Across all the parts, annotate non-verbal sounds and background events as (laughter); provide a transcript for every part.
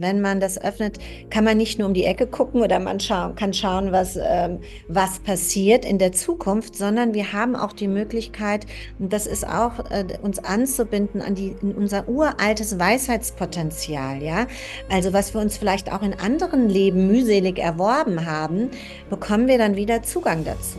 wenn man das öffnet, kann man nicht nur um die Ecke gucken oder man scha kann schauen, was, ähm, was passiert in der Zukunft, sondern wir haben auch die Möglichkeit, und das ist auch, äh, uns anzubinden an die, in unser uraltes Weisheitspotenzial, ja. Also was wir uns vielleicht auch in anderen Leben mühselig erworben haben, bekommen wir dann wieder Zugang dazu.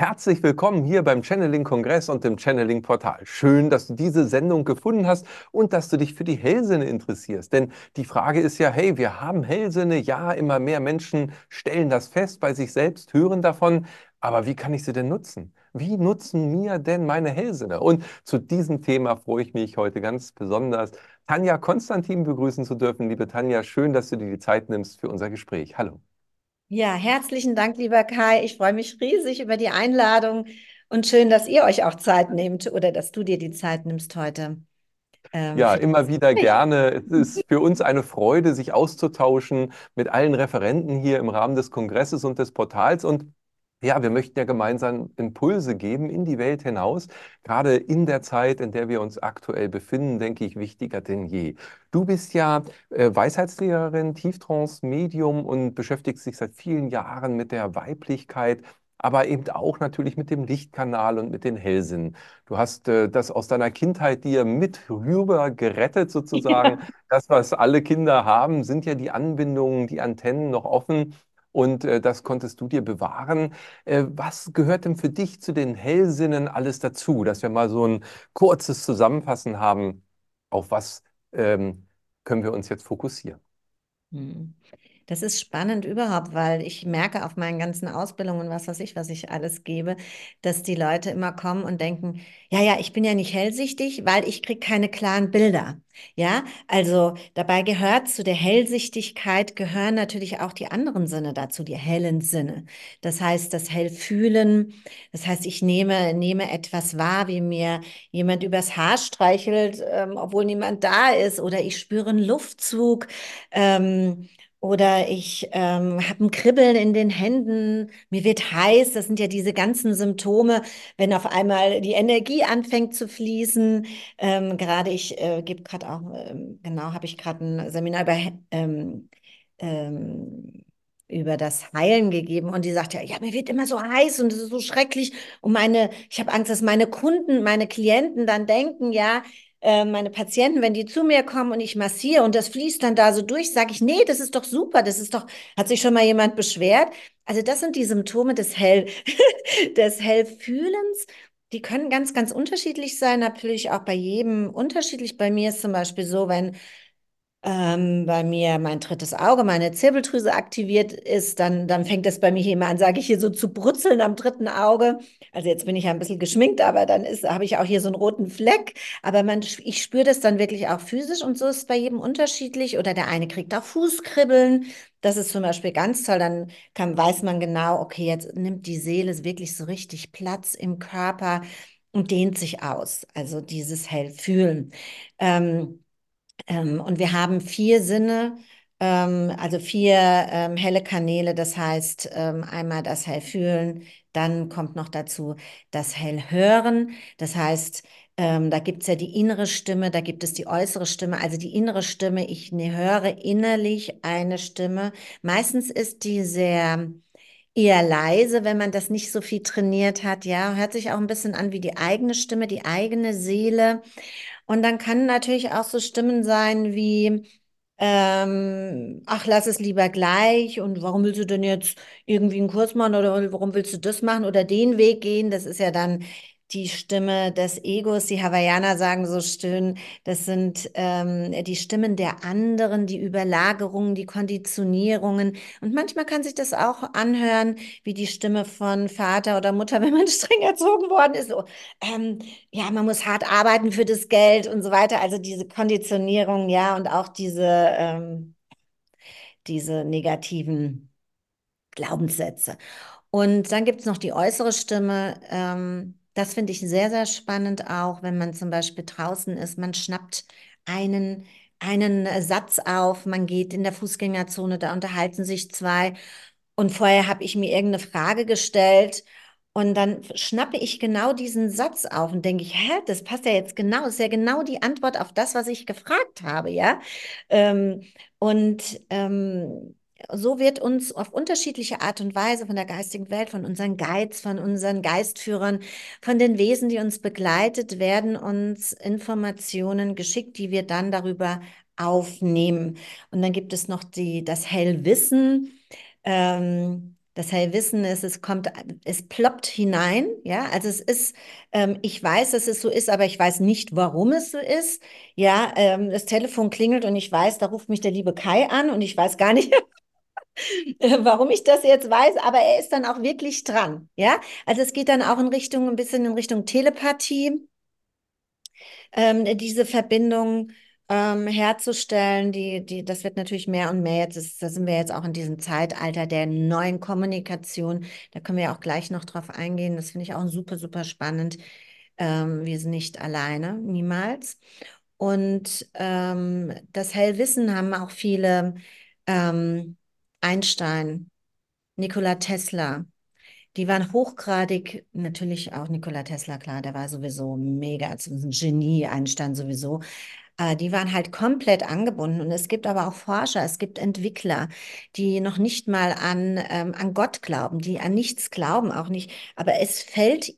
Herzlich willkommen hier beim Channeling Kongress und dem Channeling Portal. Schön, dass du diese Sendung gefunden hast und dass du dich für die Hellsinne interessierst. Denn die Frage ist ja, hey, wir haben Hellsinne, ja, immer mehr Menschen stellen das fest bei sich selbst, hören davon, aber wie kann ich sie denn nutzen? Wie nutzen mir denn meine Hellsinne? Und zu diesem Thema freue ich mich heute ganz besonders, Tanja Konstantin begrüßen zu dürfen. Liebe Tanja, schön, dass du dir die Zeit nimmst für unser Gespräch. Hallo. Ja, herzlichen Dank, lieber Kai. Ich freue mich riesig über die Einladung und schön, dass ihr euch auch Zeit nehmt oder dass du dir die Zeit nimmst heute. Ähm, ja, immer wieder gerne. Es ist für uns eine Freude, sich auszutauschen mit allen Referenten hier im Rahmen des Kongresses und des Portals. Und ja, wir möchten ja gemeinsam Impulse geben in die Welt hinaus. Gerade in der Zeit, in der wir uns aktuell befinden, denke ich, wichtiger denn je. Du bist ja äh, Weisheitslehrerin, Tieftrance-Medium und beschäftigst dich seit vielen Jahren mit der Weiblichkeit, aber eben auch natürlich mit dem Lichtkanal und mit den Hellsinnen. Du hast äh, das aus deiner Kindheit dir mit rüber gerettet sozusagen. Ja. Das, was alle Kinder haben, sind ja die Anbindungen, die Antennen noch offen und äh, das konntest du dir bewahren. Äh, was gehört denn für dich zu den Hellsinnen alles dazu, dass wir mal so ein kurzes Zusammenfassen haben, auf was ähm, können wir uns jetzt fokussieren? Hm. Das ist spannend überhaupt, weil ich merke auf meinen ganzen Ausbildungen, was weiß ich, was ich alles gebe, dass die Leute immer kommen und denken, ja, ja, ich bin ja nicht hellsichtig, weil ich kriege keine klaren Bilder. Ja, also dabei gehört zu der Hellsichtigkeit gehören natürlich auch die anderen Sinne dazu, die hellen Sinne. Das heißt, das Hellfühlen, das heißt, ich nehme, nehme etwas wahr, wie mir jemand übers Haar streichelt, ähm, obwohl niemand da ist, oder ich spüre einen Luftzug. Ähm, oder ich ähm, habe ein Kribbeln in den Händen, mir wird heiß. Das sind ja diese ganzen Symptome, wenn auf einmal die Energie anfängt zu fließen. Ähm, gerade ich äh, gebe gerade auch, ähm, genau, habe ich gerade ein Seminar über, ähm, ähm, über das Heilen gegeben und die sagt ja, ja, mir wird immer so heiß und es ist so schrecklich und meine, ich habe Angst, dass meine Kunden, meine Klienten dann denken, ja, äh, meine Patienten, wenn die zu mir kommen und ich massiere und das fließt dann da so durch, sage ich, nee, das ist doch super, das ist doch, hat sich schon mal jemand beschwert? Also das sind die Symptome des Hell, (laughs) des Hellfühlens. Die können ganz, ganz unterschiedlich sein, natürlich auch bei jedem unterschiedlich. Bei mir ist zum Beispiel so, wenn ähm, bei mir mein drittes Auge, meine Zirbeldrüse aktiviert ist, dann, dann fängt das bei mir hier immer an, sage ich hier so zu brutzeln am dritten Auge. Also jetzt bin ich ja ein bisschen geschminkt, aber dann habe ich auch hier so einen roten Fleck. Aber man, ich spüre das dann wirklich auch physisch und so ist es bei jedem unterschiedlich. Oder der eine kriegt auch Fußkribbeln. Das ist zum Beispiel ganz toll. Dann kann, weiß man genau, okay, jetzt nimmt die Seele wirklich so richtig Platz im Körper und dehnt sich aus. Also dieses Hellfühlen. Ähm, ähm, und wir haben vier Sinne, ähm, also vier ähm, helle Kanäle. Das heißt, ähm, einmal das Hellfühlen, dann kommt noch dazu das Hellhören. Das heißt, ähm, da gibt es ja die innere Stimme, da gibt es die äußere Stimme. Also die innere Stimme, ich ne, höre innerlich eine Stimme. Meistens ist die sehr eher leise, wenn man das nicht so viel trainiert hat. Ja, hört sich auch ein bisschen an wie die eigene Stimme, die eigene Seele. Und dann kann natürlich auch so Stimmen sein wie, ähm, ach, lass es lieber gleich und warum willst du denn jetzt irgendwie einen Kurs machen oder warum willst du das machen oder den Weg gehen? Das ist ja dann die Stimme des Egos, die Hawaiianer sagen so schön, das sind ähm, die Stimmen der anderen, die Überlagerungen, die Konditionierungen. Und manchmal kann sich das auch anhören wie die Stimme von Vater oder Mutter, (laughs) wenn man streng erzogen worden ist. So, ähm, ja, man muss hart arbeiten für das Geld und so weiter. Also diese Konditionierung, ja, und auch diese, ähm, diese negativen Glaubenssätze. Und dann gibt es noch die äußere Stimme. Ähm, das finde ich sehr, sehr spannend auch, wenn man zum Beispiel draußen ist. Man schnappt einen, einen Satz auf, man geht in der Fußgängerzone, da unterhalten sich zwei. Und vorher habe ich mir irgendeine Frage gestellt und dann schnappe ich genau diesen Satz auf und denke ich, hä, das passt ja jetzt genau, ist ja genau die Antwort auf das, was ich gefragt habe, ja. Ähm, und ähm, so wird uns auf unterschiedliche Art und Weise von der geistigen Welt, von unseren Guides, von unseren Geistführern, von den Wesen, die uns begleitet, werden uns Informationen geschickt, die wir dann darüber aufnehmen. Und dann gibt es noch die, das Hellwissen. Ähm, das Hellwissen ist, es kommt, es ploppt hinein, ja, also es ist, ähm, ich weiß, dass es so ist, aber ich weiß nicht, warum es so ist, ja, ähm, das Telefon klingelt und ich weiß, da ruft mich der liebe Kai an und ich weiß gar nicht, (laughs) (laughs) warum ich das jetzt weiß, aber er ist dann auch wirklich dran, ja, also es geht dann auch in Richtung, ein bisschen in Richtung Telepathie, ähm, diese Verbindung, ähm, herzustellen. Die, die, das wird natürlich mehr und mehr. Jetzt da sind wir jetzt auch in diesem Zeitalter der neuen Kommunikation. Da können wir ja auch gleich noch drauf eingehen. Das finde ich auch super, super spannend. Ähm, wir sind nicht alleine, niemals. Und ähm, das Hellwissen haben auch viele ähm, Einstein, Nikola Tesla, die waren hochgradig, natürlich auch Nikola Tesla, klar, der war sowieso mega, also ein Genie, Einstein sowieso, äh, die waren halt komplett angebunden. Und es gibt aber auch Forscher, es gibt Entwickler, die noch nicht mal an, ähm, an Gott glauben, die an nichts glauben, auch nicht. Aber es fällt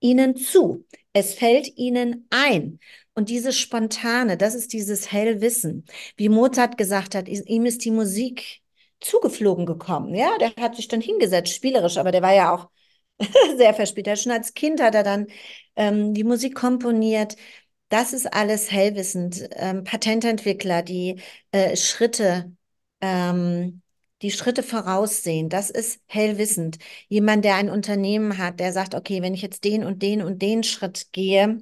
ihnen zu. Es fällt ihnen ein. Und dieses Spontane, das ist dieses Hellwissen. Wie Mozart gesagt hat, ihm ist die Musik zugeflogen gekommen. Ja, der hat sich dann hingesetzt, spielerisch, aber der war ja auch (laughs) sehr verspielt. Schon als Kind hat er dann ähm, die Musik komponiert. Das ist alles hellwissend. Ähm, Patententwickler, die äh, Schritte, ähm, die Schritte voraussehen, das ist hellwissend. Jemand, der ein Unternehmen hat, der sagt, okay, wenn ich jetzt den und den und den Schritt gehe,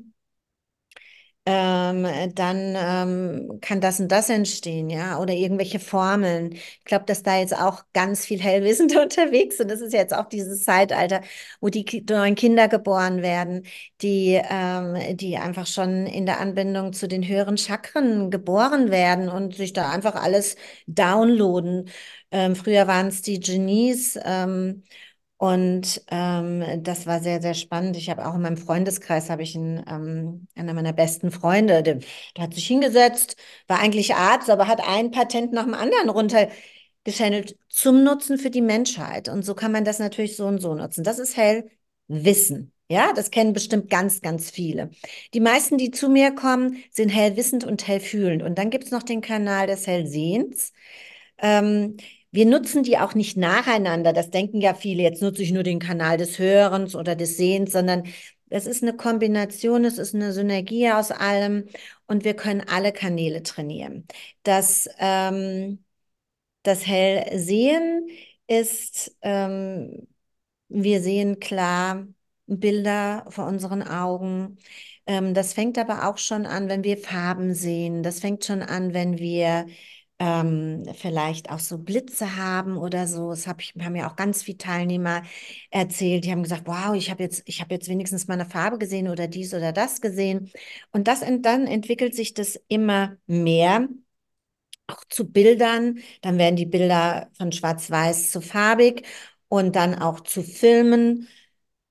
ähm, dann ähm, kann das und das entstehen, ja, oder irgendwelche Formeln. Ich glaube, dass da jetzt auch ganz viel Hellwissende (laughs) unterwegs sind. Das ist jetzt auch dieses Zeitalter, wo die neuen Kinder geboren werden, die, ähm, die einfach schon in der Anbindung zu den höheren Chakren geboren werden und sich da einfach alles downloaden. Ähm, früher waren es die Genies, ähm, und ähm, das war sehr, sehr spannend. Ich habe auch in meinem Freundeskreis habe ich einen, ähm, einer meiner besten Freunde, der, der, hat sich hingesetzt, war eigentlich Arzt, aber hat ein Patent nach dem anderen runtergeschändelt zum Nutzen für die Menschheit. Und so kann man das natürlich so und so nutzen. Das ist Hellwissen. Ja, das kennen bestimmt ganz, ganz viele. Die meisten, die zu mir kommen, sind hellwissend und hellfühlend. Und dann gibt es noch den Kanal des Hellsehens. Ähm, wir nutzen die auch nicht nacheinander. Das denken ja viele. Jetzt nutze ich nur den Kanal des Hörens oder des Sehens, sondern es ist eine Kombination, es ist eine Synergie aus allem und wir können alle Kanäle trainieren. Das, ähm, das Hellsehen ist, ähm, wir sehen klar Bilder vor unseren Augen. Ähm, das fängt aber auch schon an, wenn wir Farben sehen. Das fängt schon an, wenn wir ähm, vielleicht auch so Blitze haben oder so. Das hab ich, haben ja auch ganz viele Teilnehmer erzählt. Die haben gesagt, wow, ich habe jetzt, ich jetzt wenigstens mal eine Farbe gesehen oder dies oder das gesehen. Und das, dann entwickelt sich das immer mehr auch zu Bildern. Dann werden die Bilder von schwarz-weiß zu farbig und dann auch zu Filmen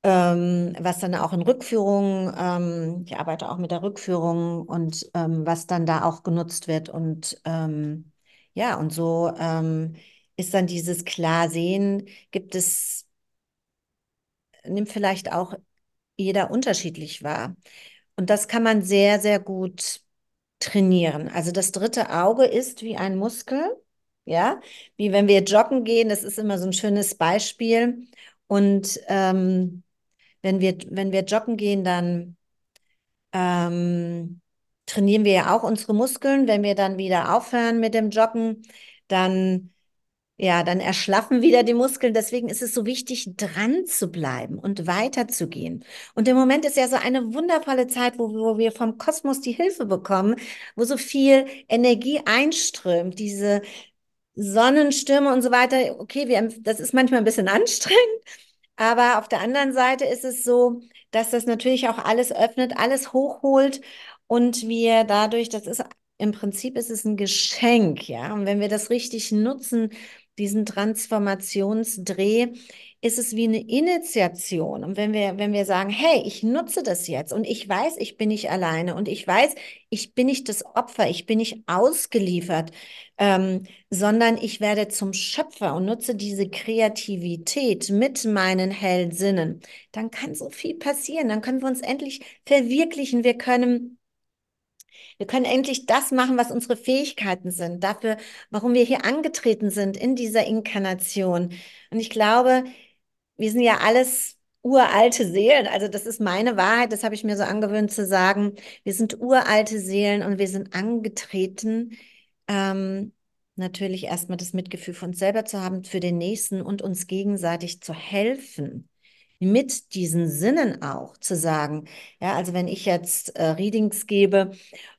ähm, was dann auch in Rückführungen, ähm, ich arbeite auch mit der Rückführung und ähm, was dann da auch genutzt wird und ähm, ja, und so ähm, ist dann dieses Klarsehen, gibt es, nimmt vielleicht auch jeder unterschiedlich wahr. Und das kann man sehr, sehr gut trainieren. Also das dritte Auge ist wie ein Muskel, ja, wie wenn wir joggen gehen, das ist immer so ein schönes Beispiel. Und ähm, wenn wir, wenn wir joggen gehen, dann ähm, trainieren wir ja auch unsere Muskeln. Wenn wir dann wieder aufhören mit dem Joggen, dann ja, dann erschlaffen wieder die Muskeln. Deswegen ist es so wichtig, dran zu bleiben und weiterzugehen. Und im Moment ist ja so eine wundervolle Zeit, wo, wo wir vom Kosmos die Hilfe bekommen, wo so viel Energie einströmt, diese Sonnenstürme und so weiter. Okay, wir, das ist manchmal ein bisschen (laughs) anstrengend, Aber auf der anderen Seite ist es so, dass das natürlich auch alles öffnet, alles hochholt und wir dadurch, das ist im Prinzip ist es ein Geschenk, ja. Und wenn wir das richtig nutzen, diesen Transformationsdreh, ist es wie eine Initiation. Und wenn wir, wenn wir sagen, hey, ich nutze das jetzt und ich weiß, ich bin nicht alleine und ich weiß, ich bin nicht das Opfer, ich bin nicht ausgeliefert, ähm, sondern ich werde zum Schöpfer und nutze diese Kreativität mit meinen Hellsinnen, dann kann so viel passieren. Dann können wir uns endlich verwirklichen. Wir können wir können endlich das machen, was unsere Fähigkeiten sind, dafür, warum wir hier angetreten sind in dieser Inkarnation. Und ich glaube, wir sind ja alles uralte Seelen. Also das ist meine Wahrheit, das habe ich mir so angewöhnt zu sagen. Wir sind uralte Seelen und wir sind angetreten, ähm, natürlich erstmal das Mitgefühl für uns selber zu haben, für den Nächsten und uns gegenseitig zu helfen mit diesen Sinnen auch zu sagen. Ja, also wenn ich jetzt äh, Readings gebe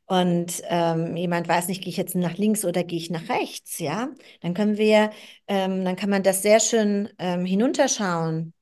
und ähm, jemand weiß nicht, gehe ich jetzt nach links oder gehe ich nach rechts, ja, dann können wir, ähm, dann kann man das sehr schön ähm, hinunterschauen.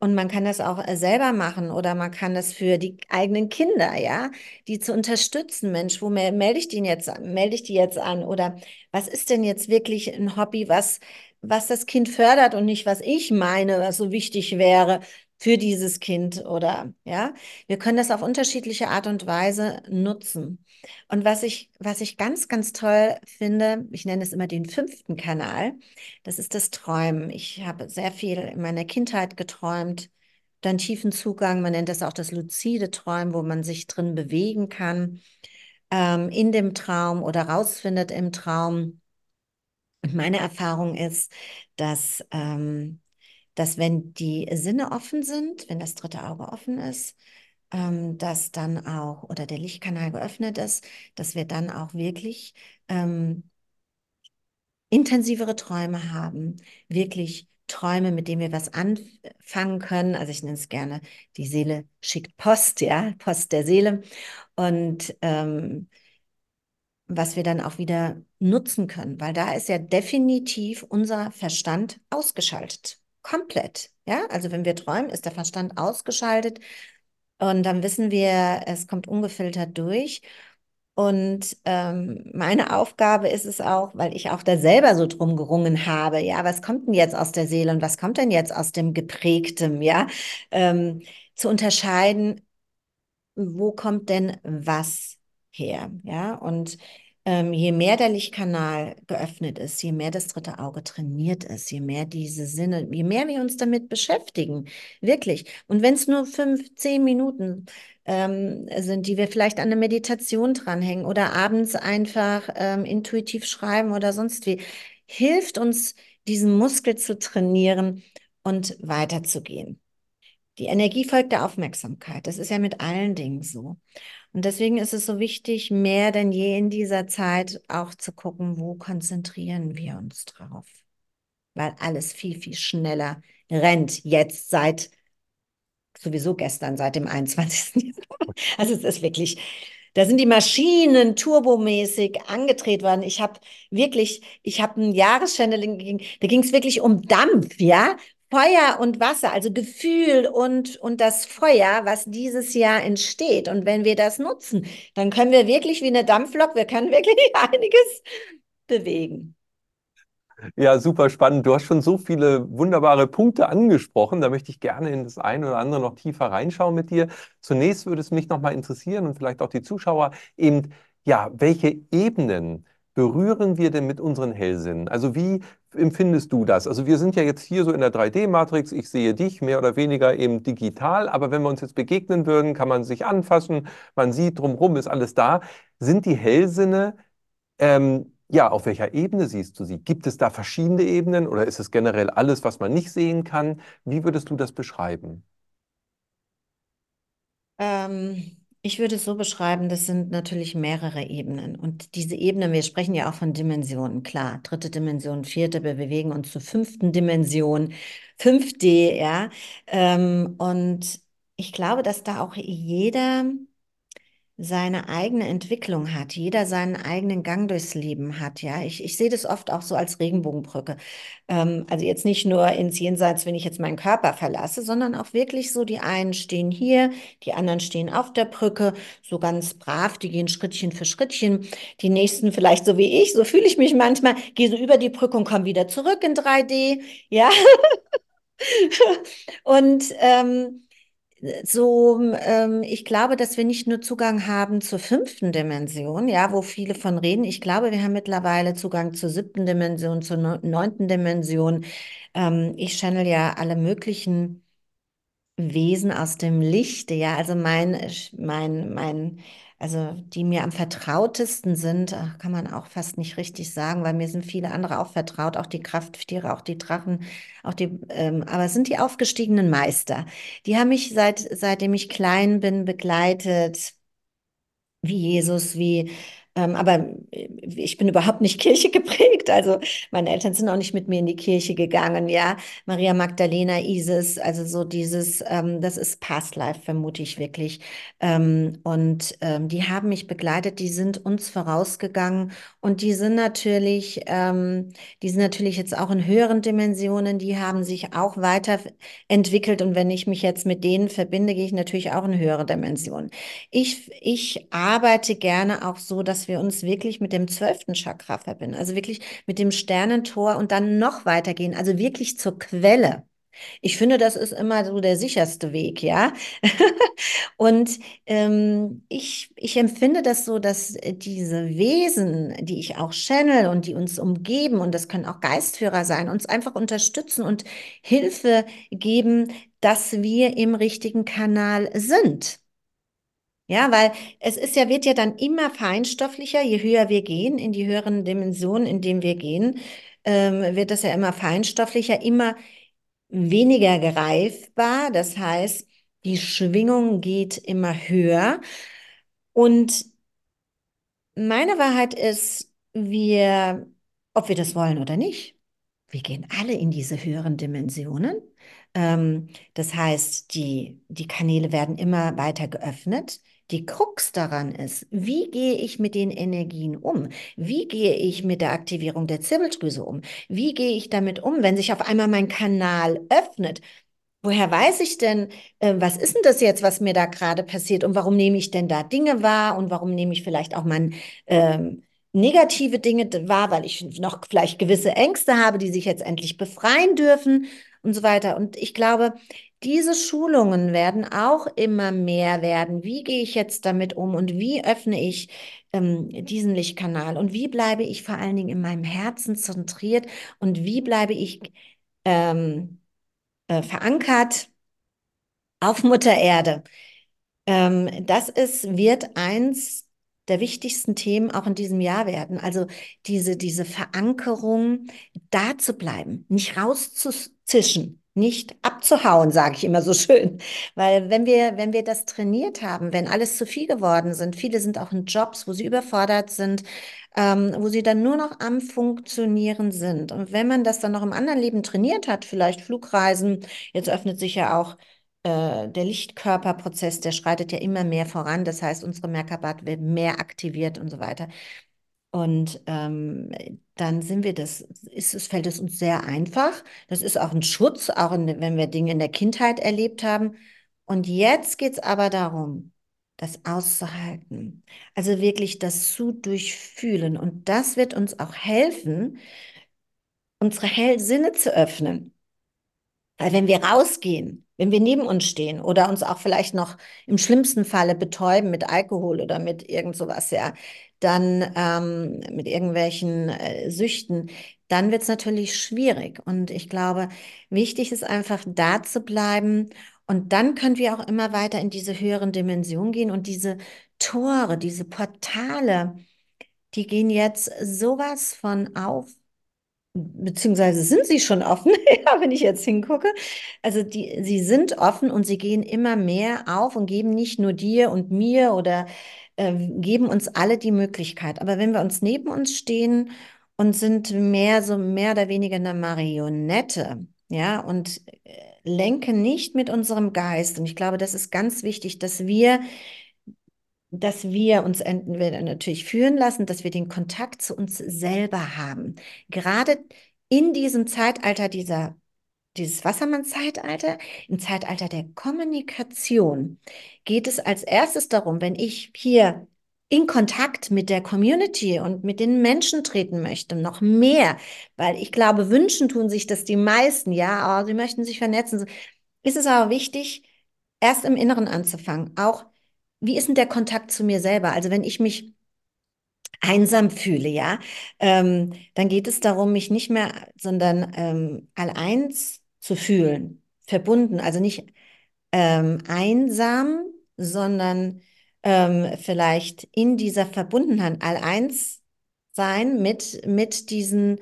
Und man kann das auch äh, selber machen oder man kann das für die eigenen Kinder, ja, die zu unterstützen. Mensch, wo melde ich den jetzt, melde ich die jetzt an? Oder was ist denn jetzt wirklich ein Hobby, was, was das Kind fördert und nicht, was ich meine, was so wichtig wäre für dieses Kind oder ja, wir können das auf unterschiedliche Art und Weise nutzen. Und was ich, was ich ganz, ganz toll finde, ich nenne es immer den fünften Kanal, das ist das Träumen. Ich habe sehr viel in meiner Kindheit geträumt, dann tiefen Zugang, man nennt das auch das luzide Träumen, wo man sich drin bewegen kann, ähm, in dem Traum oder rausfindet im Traum. Und meine Erfahrung ist, dass ähm, dass wenn die Sinne offen sind, wenn das dritte Auge offen ist, ähm, dass dann auch oder der Lichtkanal geöffnet ist, dass wir dann auch wirklich ähm, intensivere Träume haben, wirklich Träume, mit denen wir was anfangen können. Also ich nenne es gerne, die Seele schickt Post, ja, Post der Seele. Und ähm, was wir dann auch wieder nutzen können, weil da ist ja definitiv unser Verstand ausgeschaltet. Komplett. Ja, also wenn wir träumen, ist der Verstand ausgeschaltet und dann wissen wir, es kommt ungefiltert durch. Und ähm, meine Aufgabe ist es auch, weil ich auch da selber so drum gerungen habe, ja, was kommt denn jetzt aus der Seele und was kommt denn jetzt aus dem Geprägtem, ja, ähm, zu unterscheiden, wo kommt denn was her, ja, und ähm, je mehr der Lichtkanal geöffnet ist, je mehr das dritte Auge trainiert ist, je mehr diese Sinne, je mehr wir uns damit beschäftigen, wirklich. Und wenn es nur fünf, zehn Minuten ähm, sind, die wir vielleicht an eine Meditation dranhängen oder abends einfach ähm, intuitiv schreiben oder sonst wie, hilft uns, diesen Muskel zu trainieren und weiterzugehen. Die Energie folgt der Aufmerksamkeit. Das ist ja mit allen Dingen so. Und deswegen ist es so wichtig, mehr denn je in dieser Zeit auch zu gucken, wo konzentrieren wir uns drauf. Weil alles viel, viel schneller rennt jetzt seit sowieso gestern, seit dem 21. Also es ist wirklich, da sind die Maschinen turbomäßig angedreht worden. Ich habe wirklich, ich habe ein Jahreschanneling, da ging es wirklich um Dampf, ja, Feuer und Wasser, also Gefühl und, und das Feuer, was dieses Jahr entsteht. Und wenn wir das nutzen, dann können wir wirklich wie eine Dampflok, wir können wirklich (laughs) einiges bewegen. Ja, super spannend. Du hast schon so viele wunderbare Punkte angesprochen. Da möchte ich gerne in das eine oder andere noch tiefer reinschauen mit dir. Zunächst würde es mich noch mal interessieren und vielleicht auch die Zuschauer eben, ja, welche Ebenen berühren wir denn mit unseren Hellsinnen? Also wie empfindest du das? Also wir sind ja jetzt hier so in der 3D-Matrix, ich sehe dich mehr oder weniger eben digital, aber wenn wir uns jetzt begegnen würden, kann man sich anfassen, man sieht drumherum, ist alles da. Sind die Hellsinne, ähm, ja, auf welcher Ebene siehst du sie? Gibt es da verschiedene Ebenen oder ist es generell alles, was man nicht sehen kann? Wie würdest du das beschreiben? Ähm ich würde es so beschreiben, das sind natürlich mehrere Ebenen. Und diese Ebenen, wir sprechen ja auch von Dimensionen, klar. Dritte Dimension, vierte, wir bewegen uns zur fünften Dimension, 5D, ja. Ähm, und ich glaube, dass da auch jeder seine eigene Entwicklung hat, jeder seinen eigenen Gang durchs Leben hat, ja. Ich, ich sehe das oft auch so als Regenbogenbrücke. Ähm, also jetzt nicht nur ins Jenseits, wenn ich jetzt meinen Körper verlasse, sondern auch wirklich so, die einen stehen hier, die anderen stehen auf der Brücke, so ganz brav, die gehen Schrittchen für Schrittchen. Die nächsten vielleicht so wie ich, so fühle ich mich manchmal, gehe so über die Brücke und komme wieder zurück in 3D, ja. (laughs) und ähm, so, ähm, ich glaube, dass wir nicht nur Zugang haben zur fünften Dimension, ja, wo viele von reden. Ich glaube, wir haben mittlerweile Zugang zur siebten Dimension, zur neunten Dimension. Ähm, ich channel ja alle möglichen Wesen aus dem Lichte, ja, also mein, mein, mein, also die mir am vertrautesten sind, kann man auch fast nicht richtig sagen, weil mir sind viele andere auch vertraut, auch die Krafttiere, auch die Drachen, auch die, ähm, aber sind die aufgestiegenen Meister. Die haben mich seit, seitdem ich klein bin begleitet, wie Jesus, wie ähm, aber äh, ich bin überhaupt nicht Kirche (laughs) geprägt. Also meine Eltern sind auch nicht mit mir in die Kirche gegangen. Ja, Maria Magdalena, Isis, also so dieses, ähm, das ist Past Life, vermute ich wirklich. Ähm, und ähm, die haben mich begleitet, die sind uns vorausgegangen und die sind natürlich, ähm, die sind natürlich jetzt auch in höheren Dimensionen, die haben sich auch weiterentwickelt. Und wenn ich mich jetzt mit denen verbinde, gehe ich natürlich auch in höhere Dimensionen. Ich, ich arbeite gerne auch so, dass wir uns wirklich mit dem zwölften Chakra verbinden, also wirklich mit dem Sternentor und dann noch weitergehen, also wirklich zur Quelle. Ich finde, das ist immer so der sicherste Weg, ja. (laughs) und ähm, ich, ich empfinde das so, dass diese Wesen, die ich auch channel und die uns umgeben, und das können auch Geistführer sein, uns einfach unterstützen und Hilfe geben, dass wir im richtigen Kanal sind. Ja, weil es ist ja, wird ja dann immer feinstofflicher, je höher wir gehen, in die höheren Dimensionen, in denen wir gehen, ähm, wird das ja immer feinstofflicher, immer weniger greifbar. Das heißt, die Schwingung geht immer höher. Und meine Wahrheit ist, wir, ob wir das wollen oder nicht, wir gehen alle in diese höheren Dimensionen. Ähm, das heißt, die, die Kanäle werden immer weiter geöffnet. Die Krux daran ist, wie gehe ich mit den Energien um? Wie gehe ich mit der Aktivierung der Zirbeldrüse um? Wie gehe ich damit um, wenn sich auf einmal mein Kanal öffnet? Woher weiß ich denn, äh, was ist denn das jetzt, was mir da gerade passiert und warum nehme ich denn da Dinge wahr und warum nehme ich vielleicht auch mal ähm, negative Dinge wahr, weil ich noch vielleicht gewisse Ängste habe, die sich jetzt endlich befreien dürfen und so weiter. Und ich glaube, diese Schulungen werden auch immer mehr werden. Wie gehe ich jetzt damit um und wie öffne ich ähm, diesen Lichtkanal und wie bleibe ich vor allen Dingen in meinem Herzen zentriert und wie bleibe ich ähm, äh, verankert auf Mutter Erde. Ähm, das ist, wird eins der wichtigsten Themen auch in diesem Jahr werden. Also diese, diese Verankerung, da zu bleiben, nicht rauszuzischen, nicht abzuhauen, sage ich immer so (laughs) schön. Weil wenn wir, wenn wir das trainiert haben, wenn alles zu viel geworden sind, viele sind auch in Jobs, wo sie überfordert sind, ähm, wo sie dann nur noch am Funktionieren sind. Und wenn man das dann noch im anderen Leben trainiert hat, vielleicht Flugreisen, jetzt öffnet sich ja auch äh, der Lichtkörperprozess, der schreitet ja immer mehr voran. Das heißt, unsere Merkabad wird mehr aktiviert und so weiter. Und ähm, dann sind wir das, ist, es fällt es uns sehr einfach. Das ist auch ein Schutz, auch in, wenn wir Dinge in der Kindheit erlebt haben. Und jetzt geht es aber darum, das auszuhalten. Also wirklich das zu durchfühlen. Und das wird uns auch helfen, unsere Hellsinne zu öffnen. Weil wenn wir rausgehen, wenn wir neben uns stehen oder uns auch vielleicht noch im schlimmsten Falle betäuben mit Alkohol oder mit irgend sowas, ja, dann ähm, mit irgendwelchen äh, Süchten, dann wird es natürlich schwierig. Und ich glaube, wichtig ist einfach da zu bleiben. Und dann können wir auch immer weiter in diese höheren Dimensionen gehen und diese Tore, diese Portale, die gehen jetzt sowas von auf beziehungsweise sind sie schon offen, (laughs) ja, wenn ich jetzt hingucke. Also die, sie sind offen und sie gehen immer mehr auf und geben nicht nur dir und mir oder äh, geben uns alle die Möglichkeit. Aber wenn wir uns neben uns stehen und sind mehr so mehr oder weniger eine Marionette, ja, und äh, lenken nicht mit unserem Geist. Und ich glaube, das ist ganz wichtig, dass wir dass wir uns entweder natürlich führen lassen, dass wir den Kontakt zu uns selber haben. Gerade in diesem Zeitalter dieser dieses Wassermann-Zeitalter, im Zeitalter der Kommunikation, geht es als erstes darum, wenn ich hier in Kontakt mit der Community und mit den Menschen treten möchte, noch mehr, weil ich glaube, wünschen tun sich das die meisten, ja, oh, sie möchten sich vernetzen, ist es aber wichtig, erst im Inneren anzufangen. Auch, wie ist denn der Kontakt zu mir selber? Also wenn ich mich einsam fühle, ja, ähm, dann geht es darum, mich nicht mehr, sondern ähm, alleins zu fühlen, verbunden, also nicht ähm, einsam, sondern ähm, vielleicht in dieser Verbundenheit all eins sein mit, mit diesen,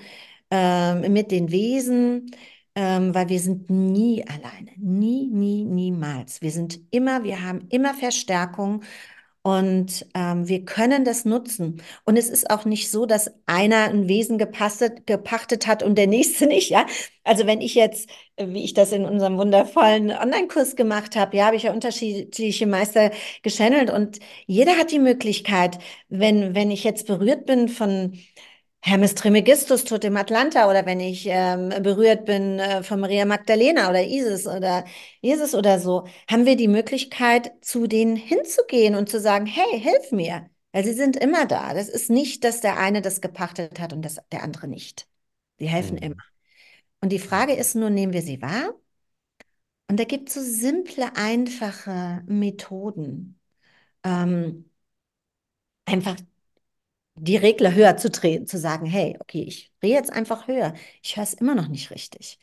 ähm, mit den Wesen, ähm, weil wir sind nie alleine, nie, nie, niemals. Wir sind immer, wir haben immer Verstärkung und ähm, wir können das nutzen. Und es ist auch nicht so, dass einer ein Wesen gepastet, gepachtet hat und der nächste (laughs) nicht, ja. Also wenn ich jetzt, wie ich das in unserem wundervollen Online-Kurs gemacht habe, ja, habe ich ja unterschiedliche Meister geschannelt und jeder hat die Möglichkeit, wenn, wenn ich jetzt berührt bin von Hermes Trismegistus tot im Atlanta oder wenn ich ähm, berührt bin äh, von Maria Magdalena oder Isis oder Jesus oder so, haben wir die Möglichkeit, zu denen hinzugehen und zu sagen, hey, hilf mir. Weil sie sind immer da. Das ist nicht, dass der eine das gepachtet hat und das, der andere nicht. Die helfen mhm. immer. Und die Frage ist nur, nehmen wir sie wahr? Und da gibt es so simple, einfache Methoden. Ähm, einfach die Regler höher zu drehen, zu sagen, hey, okay, ich drehe jetzt einfach höher. Ich höre es immer noch nicht richtig.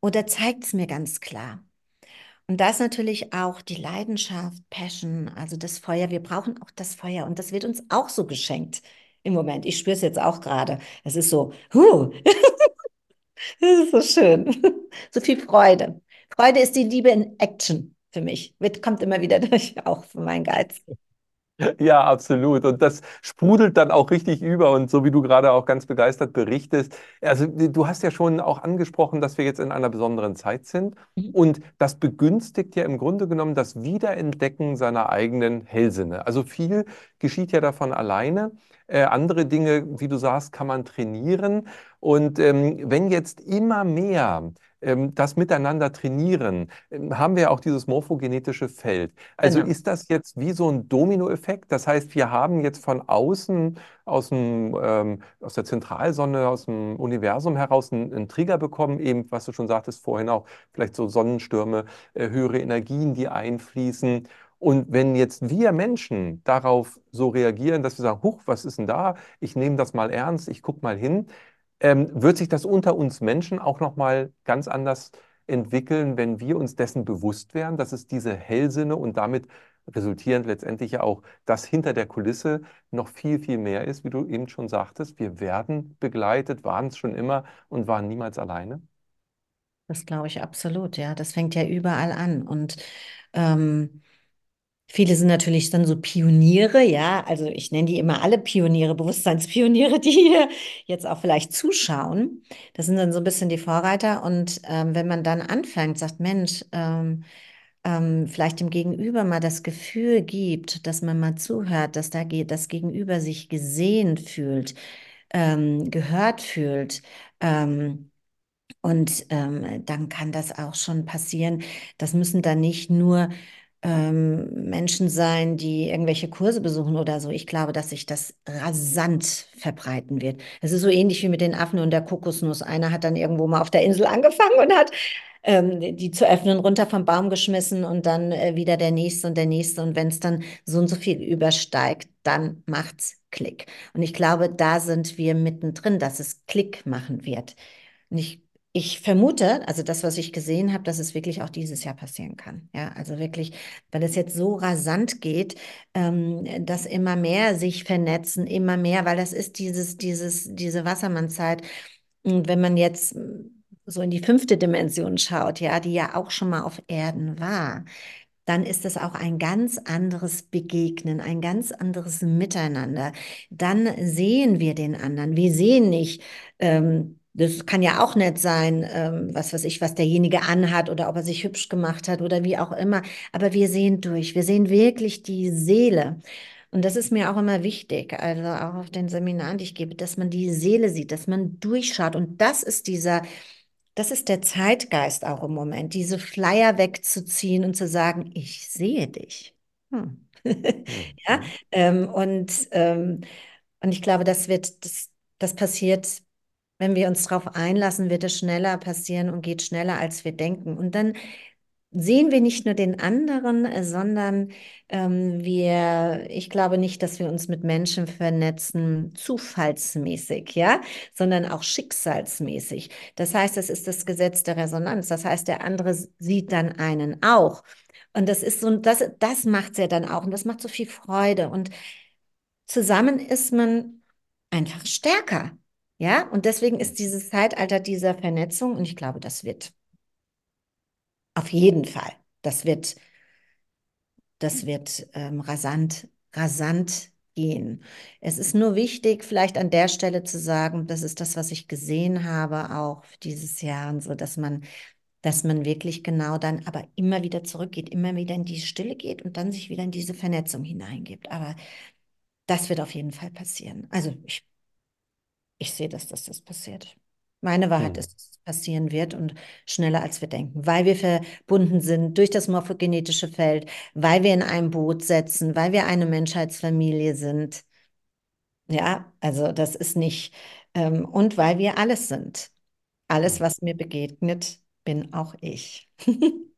Oder zeigt es mir ganz klar. Und da ist natürlich auch die Leidenschaft, Passion, also das Feuer. Wir brauchen auch das Feuer und das wird uns auch so geschenkt im Moment. Ich spüre es jetzt auch gerade. Es ist so, huh, (laughs) das ist so schön. so viel Freude. Freude ist die Liebe in Action für mich. Wird, kommt immer wieder (laughs) durch, auch für meinen Geiz. Ja, absolut. Und das sprudelt dann auch richtig über. Und so wie du gerade auch ganz begeistert berichtest, also du hast ja schon auch angesprochen, dass wir jetzt in einer besonderen Zeit sind. Mhm. Und das begünstigt ja im Grunde genommen das Wiederentdecken seiner eigenen Hellsinne. Also viel geschieht ja davon alleine. Äh, andere Dinge, wie du sagst, kann man trainieren. Und ähm, wenn jetzt immer mehr ähm, das Miteinander trainieren, ähm, haben wir auch dieses morphogenetische Feld. Also genau. ist das jetzt wie so ein Dominoeffekt? Das heißt, wir haben jetzt von außen, aus, dem, ähm, aus der Zentralsonne, aus dem Universum heraus einen, einen, Trigger bekommen, eben, was du schon sagtest vorhin auch, vielleicht so Sonnenstürme, äh, höhere Energien, die einfließen. Und wenn jetzt wir Menschen darauf so reagieren, dass wir sagen, huch, was ist denn da? Ich nehme das mal ernst, ich gucke mal hin, ähm, wird sich das unter uns Menschen auch nochmal ganz anders entwickeln, wenn wir uns dessen bewusst wären, dass es diese Hellsinne und damit resultierend letztendlich ja auch das hinter der Kulisse noch viel, viel mehr ist, wie du eben schon sagtest. Wir werden begleitet, waren es schon immer und waren niemals alleine. Das glaube ich absolut, ja. Das fängt ja überall an. Und ähm, Viele sind natürlich dann so Pioniere, ja, also ich nenne die immer alle Pioniere, Bewusstseinspioniere, (laughs) die hier jetzt auch vielleicht zuschauen. Das sind dann so ein bisschen die Vorreiter. Und ähm, wenn man dann anfängt, sagt, Mensch, ähm, ähm, vielleicht dem Gegenüber mal das Gefühl gibt, dass man mal zuhört, dass da das Gegenüber sich gesehen fühlt, ähm, gehört fühlt. Ähm, und ähm, dann kann das auch schon passieren. Das müssen dann nicht nur ähm, Menschen sein, die irgendwelche Kurse besuchen oder so. Ich glaube, dass sich das rasant verbreiten wird. Es ist so ähnlich wie mit den Affen und der Kokosnuss. Einer hat dann irgendwo mal auf der Insel angefangen und hat ähm, die zu öffnen, runter vom Baum geschmissen und dann äh, wieder der nächste und der nächste. Und wenn es dann so und so viel übersteigt, dann macht's Klick. Und ich glaube, da sind wir mittendrin, dass es Klick machen wird. Und ich ich vermute, also das, was ich gesehen habe, dass es wirklich auch dieses Jahr passieren kann. Ja, also wirklich, weil es jetzt so rasant geht, ähm, dass immer mehr sich vernetzen, immer mehr, weil das ist dieses, dieses, diese Wassermannzeit. Und wenn man jetzt so in die fünfte Dimension schaut, ja, die ja auch schon mal auf Erden war, dann ist es auch ein ganz anderes Begegnen, ein ganz anderes Miteinander. Dann sehen wir den anderen. Wir sehen nicht, ähm, das kann ja auch nett sein, ähm, was weiß ich, was derjenige anhat oder ob er sich hübsch gemacht hat oder wie auch immer. Aber wir sehen durch. Wir sehen wirklich die Seele. Und das ist mir auch immer wichtig, also auch auf den Seminaren, die ich gebe, dass man die Seele sieht, dass man durchschaut. Und das ist dieser, das ist der Zeitgeist auch im Moment, diese Schleier wegzuziehen und zu sagen, ich sehe dich. Hm. (laughs) ja, Mhm. ähm, und, ähm, und ich glaube, das wird, das, das passiert, wenn wir uns darauf einlassen, wird es schneller passieren und geht schneller, als wir denken. Und dann sehen wir nicht nur den anderen, äh, sondern ähm, wir, ich glaube nicht, dass wir uns mit Menschen vernetzen, zufallsmäßig, ja, sondern auch schicksalsmäßig. Das heißt, es ist das Gesetz der Resonanz. Das heißt, der andere sieht dann einen auch. Und das ist so, das, das macht es ja dann auch. Und das macht so viel Freude. Und zusammen ist man einfach stärker. Ja, und deswegen ist dieses Zeitalter dieser Vernetzung, und ich glaube, das wird auf jeden Fall. Das wird, das wird ähm, rasant, rasant gehen. Es ist nur wichtig, vielleicht an der Stelle zu sagen, das ist das, was ich gesehen habe, auch dieses Jahr und so, dass man, dass man wirklich genau dann aber immer wieder zurückgeht, immer wieder in die Stille geht und dann sich wieder in diese Vernetzung hineingibt. Aber das wird auf jeden Fall passieren. Also ich, ich sehe, dass das, das passiert. Meine Wahrheit Mhm. ist, dass es passieren wird und schneller als wir denken, weil wir verbunden sind durch das morphogenetische Feld, weil wir in einem Boot setzen, weil wir eine Menschheitsfamilie sind. Ja, also das ist nicht, ähm, und weil wir alles sind. Alles, Mhm. was mir begegnet, bin auch ich. (laughs)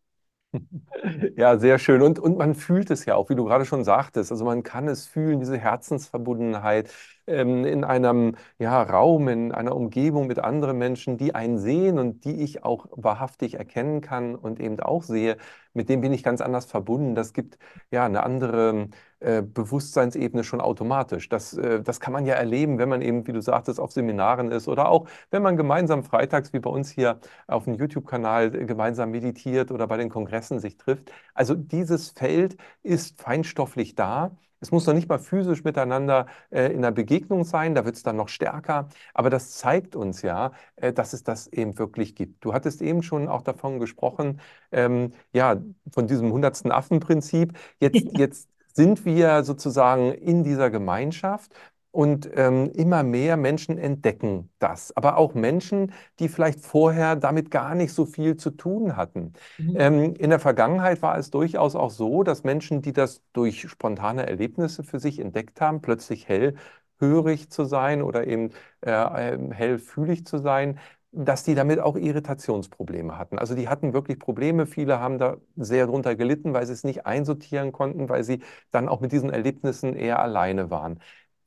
Ja, sehr schön. Und, und man fühlt es ja auch, wie du gerade schon sagtest. Also man kann es fühlen, diese Herzensverbundenheit ähm, in einem ja, Raum, in einer Umgebung mit anderen Menschen, die einen sehen und die ich auch wahrhaftig erkennen kann und eben auch sehe. Mit dem bin ich ganz anders verbunden. Das gibt ja eine andere äh, Bewusstseinsebene schon automatisch. Das, äh, das kann man ja erleben, wenn man eben, wie du sagtest, auf Seminaren ist oder auch, wenn man gemeinsam freitags wie bei uns hier auf dem YouTube-Kanal äh, gemeinsam meditiert oder bei den Kongressen sich trifft. Also dieses Feld ist feinstofflich da. Es muss noch nicht mal physisch miteinander äh, in der Begegnung sein, da wird es dann noch stärker. Aber das zeigt uns ja, äh, dass es das eben wirklich gibt. Du hattest eben schon auch davon gesprochen, ähm, ja, von diesem hundertsten Affenprinzip. Jetzt, (laughs) jetzt sind wir sozusagen in dieser Gemeinschaft und ähm, immer mehr Menschen entdecken das. Aber auch Menschen, die vielleicht vorher damit gar nicht so viel zu tun hatten. Mhm. Ähm, in der Vergangenheit war es durchaus auch so, dass Menschen, die das durch spontane Erlebnisse für sich entdeckt haben, plötzlich hellhörig zu sein oder eben äh, ähm, hellfühlig zu sein, dass die damit auch Irritationsprobleme hatten. Also die hatten wirklich Probleme. Viele haben da sehr drunter gelitten, weil sie es nicht einsortieren konnten, weil sie dann auch mit diesen Erlebnissen eher alleine waren.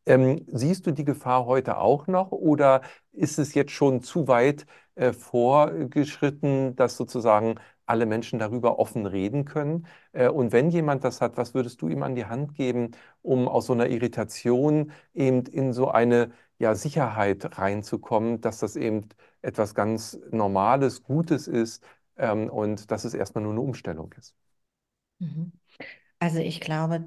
Ähm, siehst du die Gefahr heute auch noch oder ist es jetzt schon zu weit äh, vorgeschritten, dass sozusagen alle Menschen darüber offen reden können? Äh, und wenn jemand das hat, was würdest du ihm an die Hand geben, um aus so einer Irritation eben in so eine ja, Sicherheit reinzukommen, dass das eben etwas ganz Normales, Gutes ist ähm, und dass es erstmal nur eine Umstellung ist? Mhm. Also ich glaube,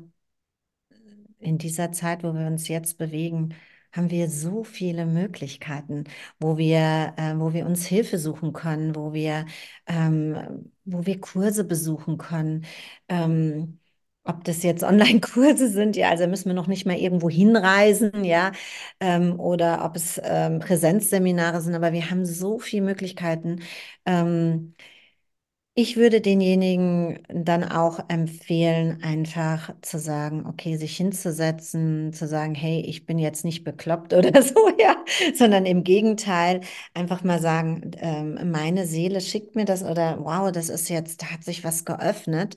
in dieser Zeit, wo wir uns jetzt bewegen, haben wir so viele Möglichkeiten, wo wir, äh, wo wir uns Hilfe suchen können, wo wir, ähm, wo wir Kurse besuchen können. Ähm, ob das jetzt Online-Kurse sind, ja, also müssen wir noch nicht mal irgendwo hinreisen, ja, ähm, oder ob es ähm, Präsenzseminare sind, aber wir haben so viele Möglichkeiten. Ähm, ich würde denjenigen dann auch empfehlen, einfach zu sagen, okay, sich hinzusetzen, zu sagen, hey, ich bin jetzt nicht bekloppt (laughs) oder so, ja, sondern im Gegenteil, einfach mal sagen, ähm, meine Seele schickt mir das oder wow, das ist jetzt, da hat sich was geöffnet.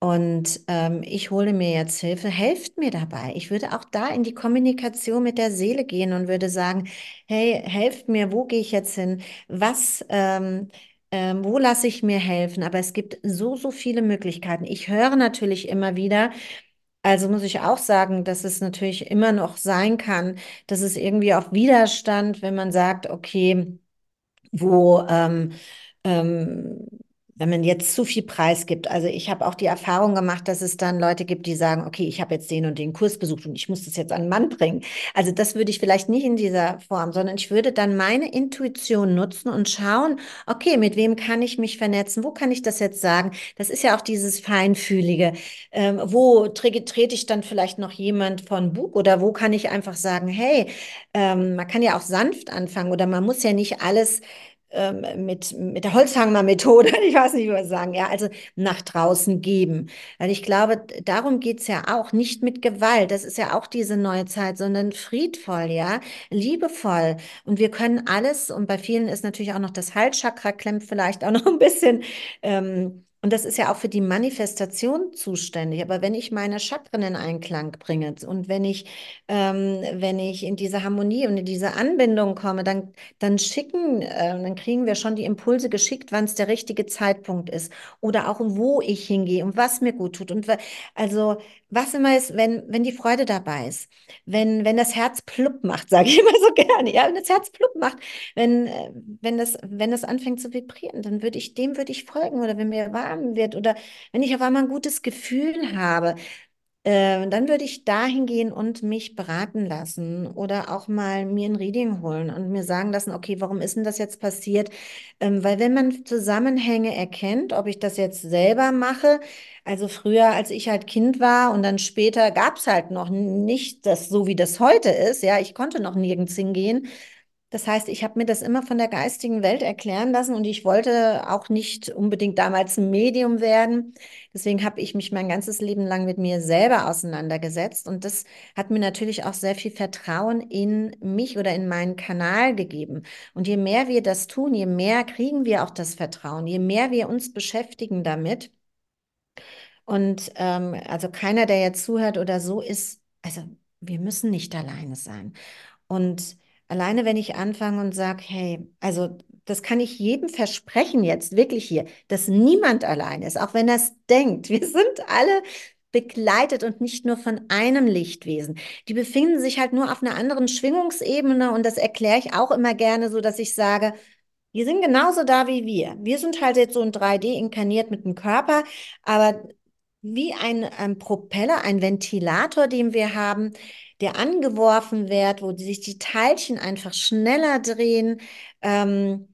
Und ähm, ich hole mir jetzt Hilfe, helft mir dabei. Ich würde auch da in die Kommunikation mit der Seele gehen und würde sagen, hey, helft mir, wo gehe ich jetzt hin? Was, ähm, ähm, wo lasse ich mir helfen? Aber es gibt so, so viele Möglichkeiten. Ich höre natürlich immer wieder, also muss ich auch sagen, dass es natürlich immer noch sein kann, dass es irgendwie auch Widerstand, wenn man sagt, okay, wo, ähm, ähm, wenn man jetzt zu viel Preis gibt. Also ich habe auch die Erfahrung gemacht, dass es dann Leute gibt, die sagen, okay, ich habe jetzt den und den Kurs besucht und ich muss das jetzt an den Mann bringen. Also das würde ich vielleicht nicht in dieser Form, sondern ich würde dann meine Intuition nutzen und schauen, okay, mit wem kann ich mich vernetzen? Wo kann ich das jetzt sagen? Das ist ja auch dieses Feinfühlige. Ähm, wo trete ich dann vielleicht noch jemand von Bug oder wo kann ich einfach sagen, hey, ähm, man kann ja auch sanft anfangen oder man muss ja nicht alles ähm, mit, mit der Holzhammer-Methode, (laughs) ich weiß nicht, was sagen, ja, also nach draußen geben. Weil ich glaube, darum geht es ja auch, nicht mit Gewalt, das ist ja auch diese neue Zeit, sondern friedvoll, ja, liebevoll. Und wir können alles, und bei vielen ist natürlich auch noch das Halschakra klemmt vielleicht auch noch ein bisschen. Ähm, und das ist ja auch für die Manifestation zuständig. Aber wenn ich meine Chakren in Einklang bringe und wenn ich, ähm, wenn ich in diese Harmonie und in diese Anbindung komme, dann, dann schicken, äh, dann kriegen wir schon die Impulse geschickt, wann es der richtige Zeitpunkt ist. Oder auch, wo ich hingehe und was mir gut tut. Und also, was immer ist, wenn, wenn die Freude dabei ist, wenn, wenn das Herz plupp macht, (laughs) sage ich immer so gerne, ja, wenn das Herz plupp macht, wenn, äh, wenn das, wenn das anfängt zu vibrieren, dann würde ich, dem würde ich folgen. Oder wenn mir warm wird oder wenn ich auf einmal ein gutes Gefühl habe, äh, dann würde ich dahin gehen und mich beraten lassen oder auch mal mir ein Reading holen und mir sagen lassen, okay, warum ist denn das jetzt passiert? Ähm, weil wenn man Zusammenhänge erkennt, ob ich das jetzt selber mache, also früher, als ich halt Kind war und dann später gab es halt noch nicht das so, wie das heute ist. Ja, ich konnte noch nirgends hingehen. Das heißt, ich habe mir das immer von der geistigen Welt erklären lassen und ich wollte auch nicht unbedingt damals ein Medium werden. Deswegen habe ich mich mein ganzes Leben lang mit mir selber auseinandergesetzt und das hat mir natürlich auch sehr viel Vertrauen in mich oder in meinen Kanal gegeben. Und je mehr wir das tun, je mehr kriegen wir auch das Vertrauen, je mehr wir uns beschäftigen damit. Und ähm, also keiner, der jetzt zuhört oder so ist, also wir müssen nicht alleine sein. Und Alleine wenn ich anfange und sage, hey, also das kann ich jedem versprechen jetzt, wirklich hier, dass niemand allein ist, auch wenn er es denkt. Wir sind alle begleitet und nicht nur von einem Lichtwesen. Die befinden sich halt nur auf einer anderen Schwingungsebene und das erkläre ich auch immer gerne so, dass ich sage, die sind genauso da wie wir. Wir sind halt jetzt so in 3D inkarniert mit dem Körper, aber wie ein, ein Propeller, ein Ventilator, den wir haben, der angeworfen wird, wo sich die Teilchen einfach schneller drehen. Ähm,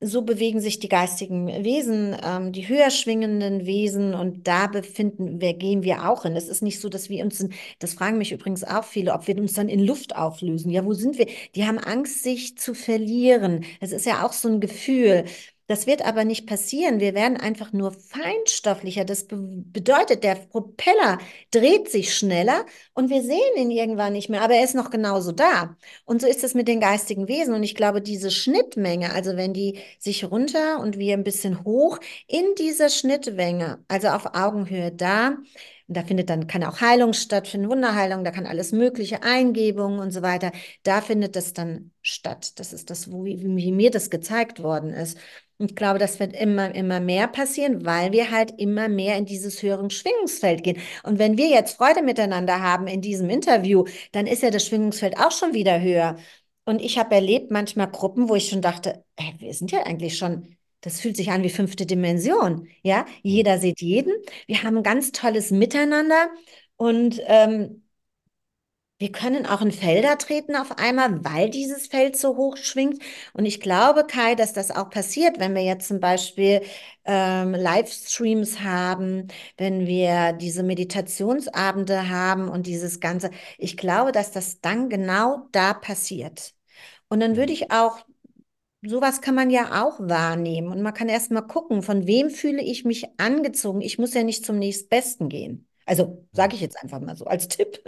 so bewegen sich die geistigen Wesen, ähm, die höher schwingenden Wesen und da befinden wir, gehen wir auch hin. Es ist nicht so, dass wir uns, in, das fragen mich übrigens auch viele, ob wir uns dann in Luft auflösen. Ja, wo sind wir? Die haben Angst, sich zu verlieren. Es ist ja auch so ein Gefühl. Das wird aber nicht passieren. Wir werden einfach nur feinstofflicher. Das be bedeutet, der Propeller dreht sich schneller und wir sehen ihn irgendwann nicht mehr, aber er ist noch genauso da. Und so ist es mit den geistigen Wesen. Und ich glaube, diese Schnittmenge, also wenn die sich runter und wir ein bisschen hoch in dieser Schnittmenge, also auf Augenhöhe da, und da findet dann, kann auch Heilung stattfinden, Wunderheilung, da kann alles mögliche, Eingebungen und so weiter. Da findet das dann statt. Das ist das, wie, wie mir das gezeigt worden ist. Und ich glaube, das wird immer, immer mehr passieren, weil wir halt immer mehr in dieses höhere Schwingungsfeld gehen. Und wenn wir jetzt Freude miteinander haben in diesem Interview, dann ist ja das Schwingungsfeld auch schon wieder höher. Und ich habe erlebt manchmal Gruppen, wo ich schon dachte, ey, wir sind ja eigentlich schon, das fühlt sich an wie fünfte Dimension. Ja, jeder sieht jeden. Wir haben ein ganz tolles Miteinander und ähm, wir können auch in Felder treten auf einmal, weil dieses Feld so hoch schwingt. Und ich glaube, Kai, dass das auch passiert, wenn wir jetzt zum Beispiel ähm, Livestreams haben, wenn wir diese Meditationsabende haben und dieses Ganze. Ich glaube, dass das dann genau da passiert. Und dann würde ich auch, sowas kann man ja auch wahrnehmen. Und man kann erst mal gucken, von wem fühle ich mich angezogen. Ich muss ja nicht zum nächstbesten gehen. Also sage ich jetzt einfach mal so als Tipp.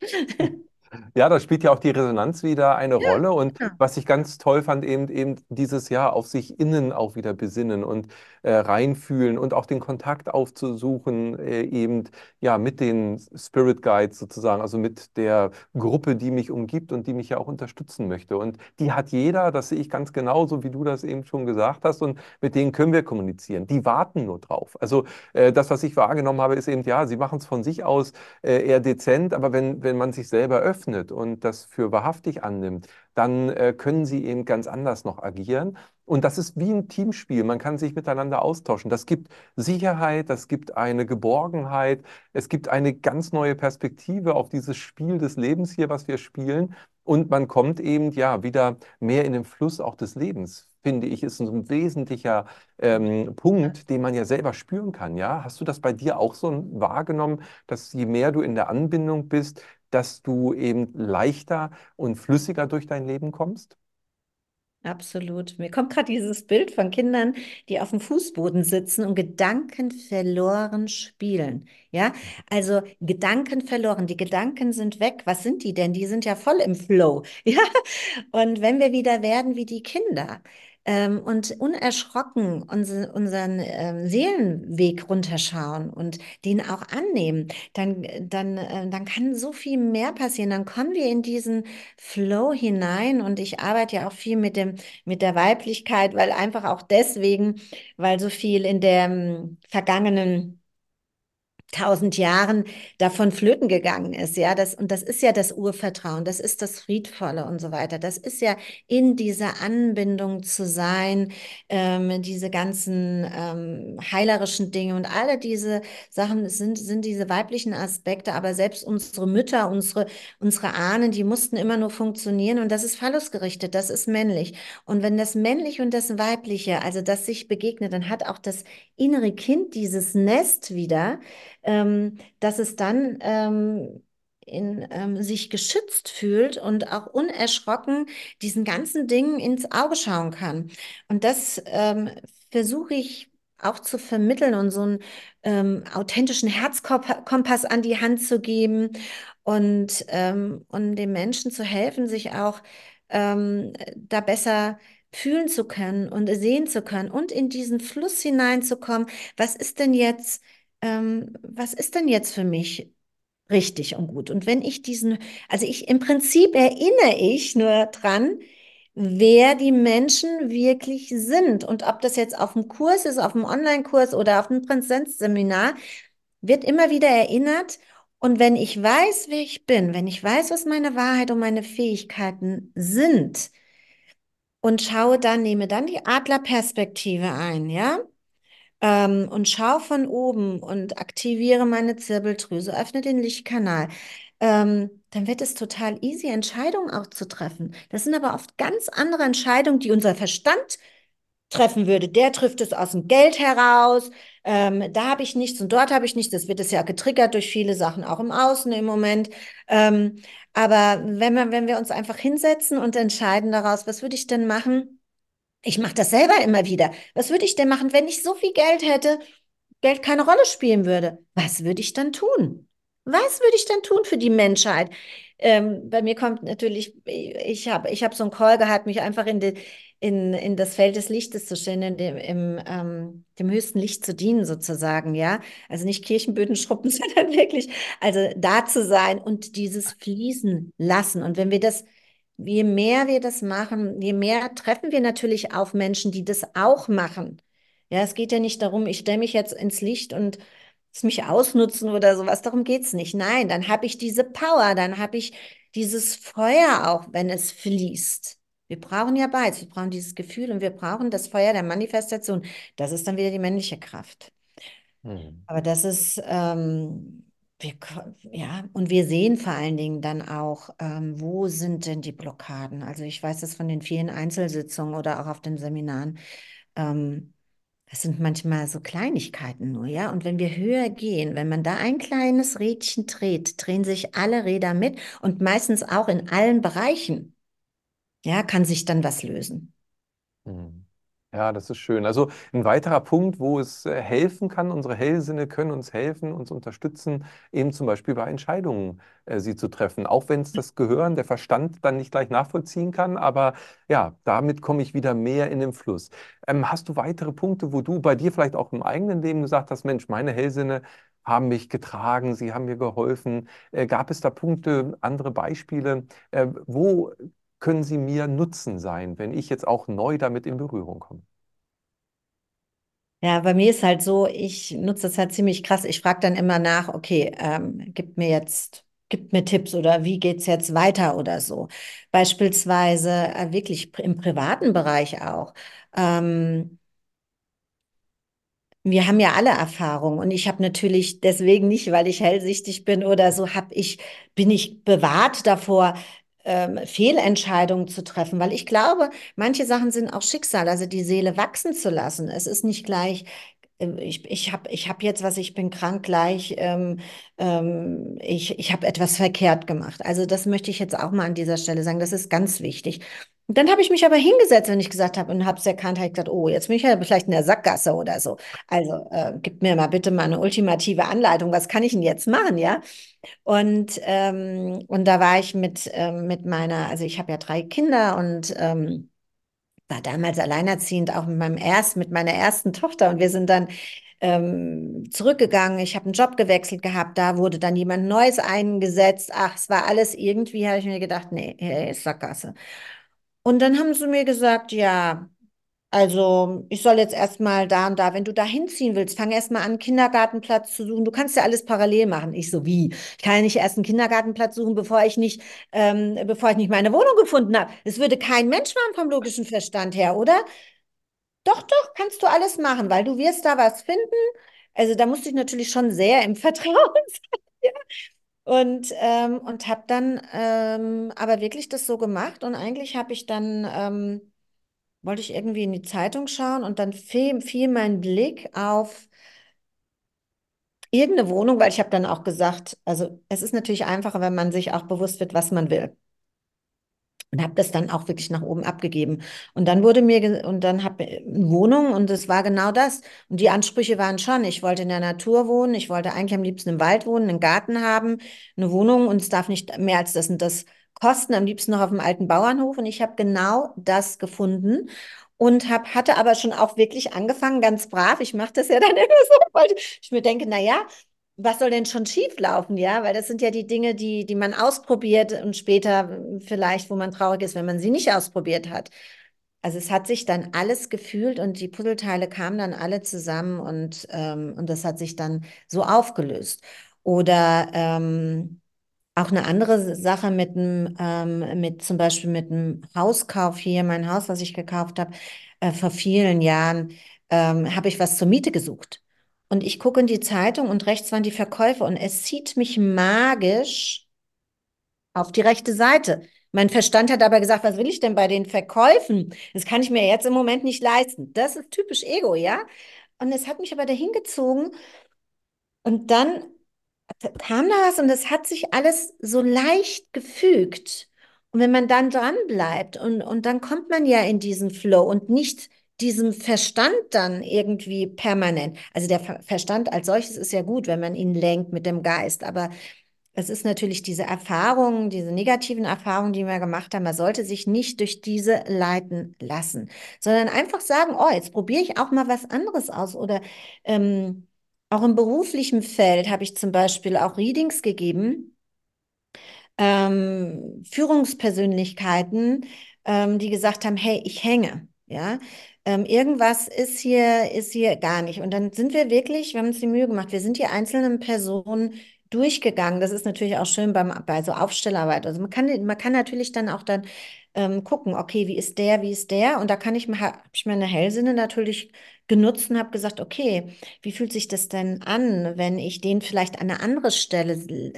(laughs) Ja, da spielt ja auch die Resonanz wieder eine ja, Rolle. Und ja. was ich ganz toll fand, eben, eben dieses Jahr auf sich innen auch wieder besinnen und äh, reinfühlen und auch den Kontakt aufzusuchen, äh, eben ja mit den Spirit Guides sozusagen, also mit der Gruppe, die mich umgibt und die mich ja auch unterstützen möchte. Und die hat jeder, das sehe ich ganz genauso, wie du das eben schon gesagt hast. Und mit denen können wir kommunizieren. Die warten nur drauf. Also äh, das, was ich wahrgenommen habe, ist eben, ja, sie machen es von sich aus äh, eher dezent, aber wenn, wenn man sich selber öffnet und das für wahrhaftig annimmt, dann äh, können sie eben ganz anders noch agieren. Und das ist wie ein Teamspiel. Man kann sich miteinander austauschen. Das gibt Sicherheit, das gibt eine Geborgenheit, es gibt eine ganz neue Perspektive auf dieses Spiel des Lebens hier, was wir spielen. Und man kommt eben ja wieder mehr in den Fluss auch des Lebens, finde ich, ist ein wesentlicher ähm, Punkt, den man ja selber spüren kann. Ja, hast du das bei dir auch so wahrgenommen, dass je mehr du in der Anbindung bist, dass du eben leichter und flüssiger durch dein Leben kommst? Absolut. Mir kommt gerade dieses Bild von Kindern, die auf dem Fußboden sitzen und gedankenverloren spielen. Ja, also Gedankenverloren. Die Gedanken sind weg. Was sind die denn? Die sind ja voll im Flow. (laughs) Ja, und wenn wir wieder werden wie die Kinder, ähm, und unerschrocken unser, unseren ähm, Seelenweg runterschauen und den auch annehmen, dann, dann, äh, dann kann so viel mehr passieren. Dann kommen wir in diesen Flow hinein und ich arbeite ja auch viel mit dem, mit der Weiblichkeit, weil einfach auch deswegen, weil so viel in der ähm, vergangenen tausend Jahren davon flöten gegangen ist. Ja, das, und das ist ja das Urvertrauen, das ist das Friedvolle und so weiter. Das ist ja in dieser Anbindung zu sein, ähm, diese ganzen ähm, heilerischen Dinge und alle diese Sachen sind, sind diese weiblichen Aspekte, aber selbst unsere Mütter, unsere, unsere Ahnen, die mussten immer nur funktionieren und das ist phallusgerichtet, das ist männlich. Und wenn das männliche und das weibliche, also das sich begegnet, dann hat auch das innere Kind dieses Nest wieder, ähm, dass es dann ähm, in, ähm, sich geschützt fühlt und auch unerschrocken diesen ganzen Dingen ins Auge schauen kann. Und das ähm, versuche ich auch zu vermitteln und so einen ähm, authentischen Herzkompass an die Hand zu geben und, ähm, und den Menschen zu helfen, sich auch ähm, da besser fühlen zu können und sehen zu können und in diesen Fluss hineinzukommen. Was ist denn jetzt ähm, was ist denn jetzt für mich richtig und gut? Und wenn ich diesen, also ich im Prinzip erinnere ich nur dran, wer die Menschen wirklich sind. Und ob das jetzt auf dem Kurs ist, auf dem Online-Kurs oder auf dem Präsenzseminar, wird immer wieder erinnert. Und wenn ich weiß, wer ich bin, wenn ich weiß, was meine Wahrheit und meine Fähigkeiten sind und schaue dann, nehme dann die Adlerperspektive ein, ja, ähm, und schau von oben und aktiviere meine Zirbeldrüse, öffne den Lichtkanal, ähm, dann wird es total easy, Entscheidungen auch zu treffen. Das sind aber oft ganz andere Entscheidungen, die unser Verstand treffen würde. Der trifft es aus dem Geld heraus, ähm, da habe ich nichts und dort habe ich nichts. Das wird es ja getriggert durch viele Sachen, auch im Außen im Moment. Ähm, aber wenn wir, wenn wir uns einfach hinsetzen und entscheiden daraus, was würde ich denn machen? Ich mache das selber immer wieder. Was würde ich denn machen, wenn ich so viel Geld hätte, Geld keine Rolle spielen würde? Was würde ich dann tun? Was würde ich dann tun für die Menschheit? Ähm, bei mir kommt natürlich, ich habe ich hab so einen Call gehabt, mich einfach in, die, in, in das Feld des Lichtes zu stellen, in dem, im, ähm, dem höchsten Licht zu dienen, sozusagen, ja. Also nicht Kirchenböden schruppen, (laughs) sondern wirklich, also da zu sein und dieses Fließen lassen. Und wenn wir das je mehr wir das machen, je mehr treffen wir natürlich auf Menschen, die das auch machen. Ja, es geht ja nicht darum, ich stelle mich jetzt ins Licht und es mich ausnutzen oder sowas. Darum geht es nicht. Nein, dann habe ich diese Power, dann habe ich dieses Feuer auch, wenn es fließt. Wir brauchen ja beides. Wir brauchen dieses Gefühl und wir brauchen das Feuer der Manifestation. Das ist dann wieder die männliche Kraft. Mhm. Aber das ist, ähm, wir, ja, und wir sehen vor allen Dingen dann auch, ähm, wo sind denn die Blockaden? Also ich weiß das von den vielen Einzelsitzungen oder auch auf den Seminaren. Ähm, das sind manchmal so Kleinigkeiten nur, ja. Und wenn wir höher gehen, wenn man da ein kleines Rädchen dreht, drehen sich alle Räder mit und meistens auch in allen Bereichen. Ja, kann sich dann was lösen. Mhm. Ja, das ist schön. Also ein weiterer Punkt, wo es äh, helfen kann, unsere Hellsinne können uns helfen, uns unterstützen, eben zum Beispiel bei Entscheidungen äh, sie zu treffen. Auch wenn es das Gehirn, der Verstand dann nicht gleich nachvollziehen kann, aber ja, damit komme ich wieder mehr in den Fluss. Ähm, hast du weitere Punkte, wo du bei dir vielleicht auch im eigenen Leben gesagt hast, Mensch, meine Hellsinne haben mich getragen, sie haben mir geholfen. Äh, gab es da Punkte, andere Beispiele? Äh, wo können sie mir Nutzen sein, wenn ich jetzt auch neu damit in Berührung komme? Ja, bei mir ist halt so, ich nutze das halt ziemlich krass. Ich frage dann immer nach, okay, ähm, gib mir jetzt gibt mir Tipps oder wie geht es jetzt weiter oder so. Beispielsweise äh, wirklich im privaten Bereich auch. Ähm, wir haben ja alle Erfahrungen und ich habe natürlich deswegen nicht, weil ich hellsichtig bin oder so, habe ich, bin ich bewahrt davor, ähm, Fehlentscheidungen zu treffen, weil ich glaube, manche Sachen sind auch Schicksal, also die Seele wachsen zu lassen. Es ist nicht gleich, äh, ich, ich habe ich hab jetzt was, ich bin krank gleich, ähm, ähm, ich, ich habe etwas verkehrt gemacht. Also das möchte ich jetzt auch mal an dieser Stelle sagen, das ist ganz wichtig. Und dann habe ich mich aber hingesetzt, wenn ich gesagt habe und habe es erkannt, habe ich gesagt, oh, jetzt bin ich ja vielleicht in der Sackgasse oder so. Also äh, gib mir mal bitte mal eine ultimative Anleitung, was kann ich denn jetzt machen, ja? Und, ähm, und da war ich mit, ähm, mit meiner, also ich habe ja drei Kinder und ähm, war damals alleinerziehend, auch mit meinem ersten, mit meiner ersten Tochter. Und wir sind dann ähm, zurückgegangen. Ich habe einen Job gewechselt gehabt. Da wurde dann jemand Neues eingesetzt. Ach, es war alles irgendwie, habe ich mir gedacht, nee, ist Sackgasse. Und dann haben sie mir gesagt, ja, also ich soll jetzt erstmal da und da, wenn du da hinziehen willst, fang erstmal an, einen Kindergartenplatz zu suchen. Du kannst ja alles parallel machen. Ich so, wie? Ich kann ja nicht erst einen Kindergartenplatz suchen, bevor ich nicht, ähm, bevor ich nicht meine Wohnung gefunden habe. Das würde kein Mensch machen vom logischen Verstand her, oder? Doch, doch, kannst du alles machen, weil du wirst da was finden. Also da musste ich natürlich schon sehr im Vertrauen (laughs) sein. Und, ähm, und habe dann ähm, aber wirklich das so gemacht. Und eigentlich habe ich dann ähm, wollte ich irgendwie in die Zeitung schauen und dann fiel, fiel mein Blick auf irgendeine Wohnung, weil ich habe dann auch gesagt, also es ist natürlich einfacher, wenn man sich auch bewusst wird, was man will. Und habe das dann auch wirklich nach oben abgegeben. Und dann wurde mir, und dann habe ich eine Wohnung und es war genau das. Und die Ansprüche waren schon, ich wollte in der Natur wohnen, ich wollte eigentlich am liebsten im Wald wohnen, einen Garten haben, eine Wohnung und es darf nicht mehr als das und das kosten, am liebsten noch auf dem alten Bauernhof. Und ich habe genau das gefunden und hab, hatte aber schon auch wirklich angefangen, ganz brav. Ich mache das ja dann (laughs) immer so, weil ich mir denke, na ja, was soll denn schon schief laufen, ja? Weil das sind ja die Dinge, die, die man ausprobiert und später vielleicht, wo man traurig ist, wenn man sie nicht ausprobiert hat. Also es hat sich dann alles gefühlt und die Puzzleteile kamen dann alle zusammen und, ähm, und das hat sich dann so aufgelöst. Oder ähm, auch eine andere Sache mit dem, ähm, mit zum Beispiel mit dem Hauskauf hier, mein Haus, was ich gekauft habe, äh, vor vielen Jahren, ähm, habe ich was zur Miete gesucht. Und ich gucke in die Zeitung und rechts waren die Verkäufe und es zieht mich magisch auf die rechte Seite. Mein Verstand hat aber gesagt, was will ich denn bei den Verkäufen? Das kann ich mir jetzt im Moment nicht leisten. Das ist typisch Ego, ja? Und es hat mich aber dahin gezogen. Und dann kam da was und es hat sich alles so leicht gefügt. Und wenn man dann dran bleibt und, und dann kommt man ja in diesen Flow und nicht diesem Verstand dann irgendwie permanent. Also der Verstand als solches ist ja gut, wenn man ihn lenkt mit dem Geist, aber es ist natürlich diese Erfahrungen, diese negativen Erfahrungen, die wir gemacht haben, man sollte sich nicht durch diese leiten lassen, sondern einfach sagen, oh, jetzt probiere ich auch mal was anderes aus oder ähm, auch im beruflichen Feld habe ich zum Beispiel auch Readings gegeben, ähm, Führungspersönlichkeiten, ähm, die gesagt haben, hey, ich hänge, ja, ähm, irgendwas ist hier, ist hier gar nicht. Und dann sind wir wirklich, wir haben uns die Mühe gemacht, wir sind die einzelnen Personen durchgegangen. Das ist natürlich auch schön beim, bei so Aufstellarbeit. Also man kann, man kann natürlich dann auch dann ähm, gucken, okay, wie ist der, wie ist der? Und da kann ich, habe ich meine Hellsinne natürlich genutzt und habe gesagt, okay, wie fühlt sich das denn an, wenn ich den vielleicht an eine andere Stelle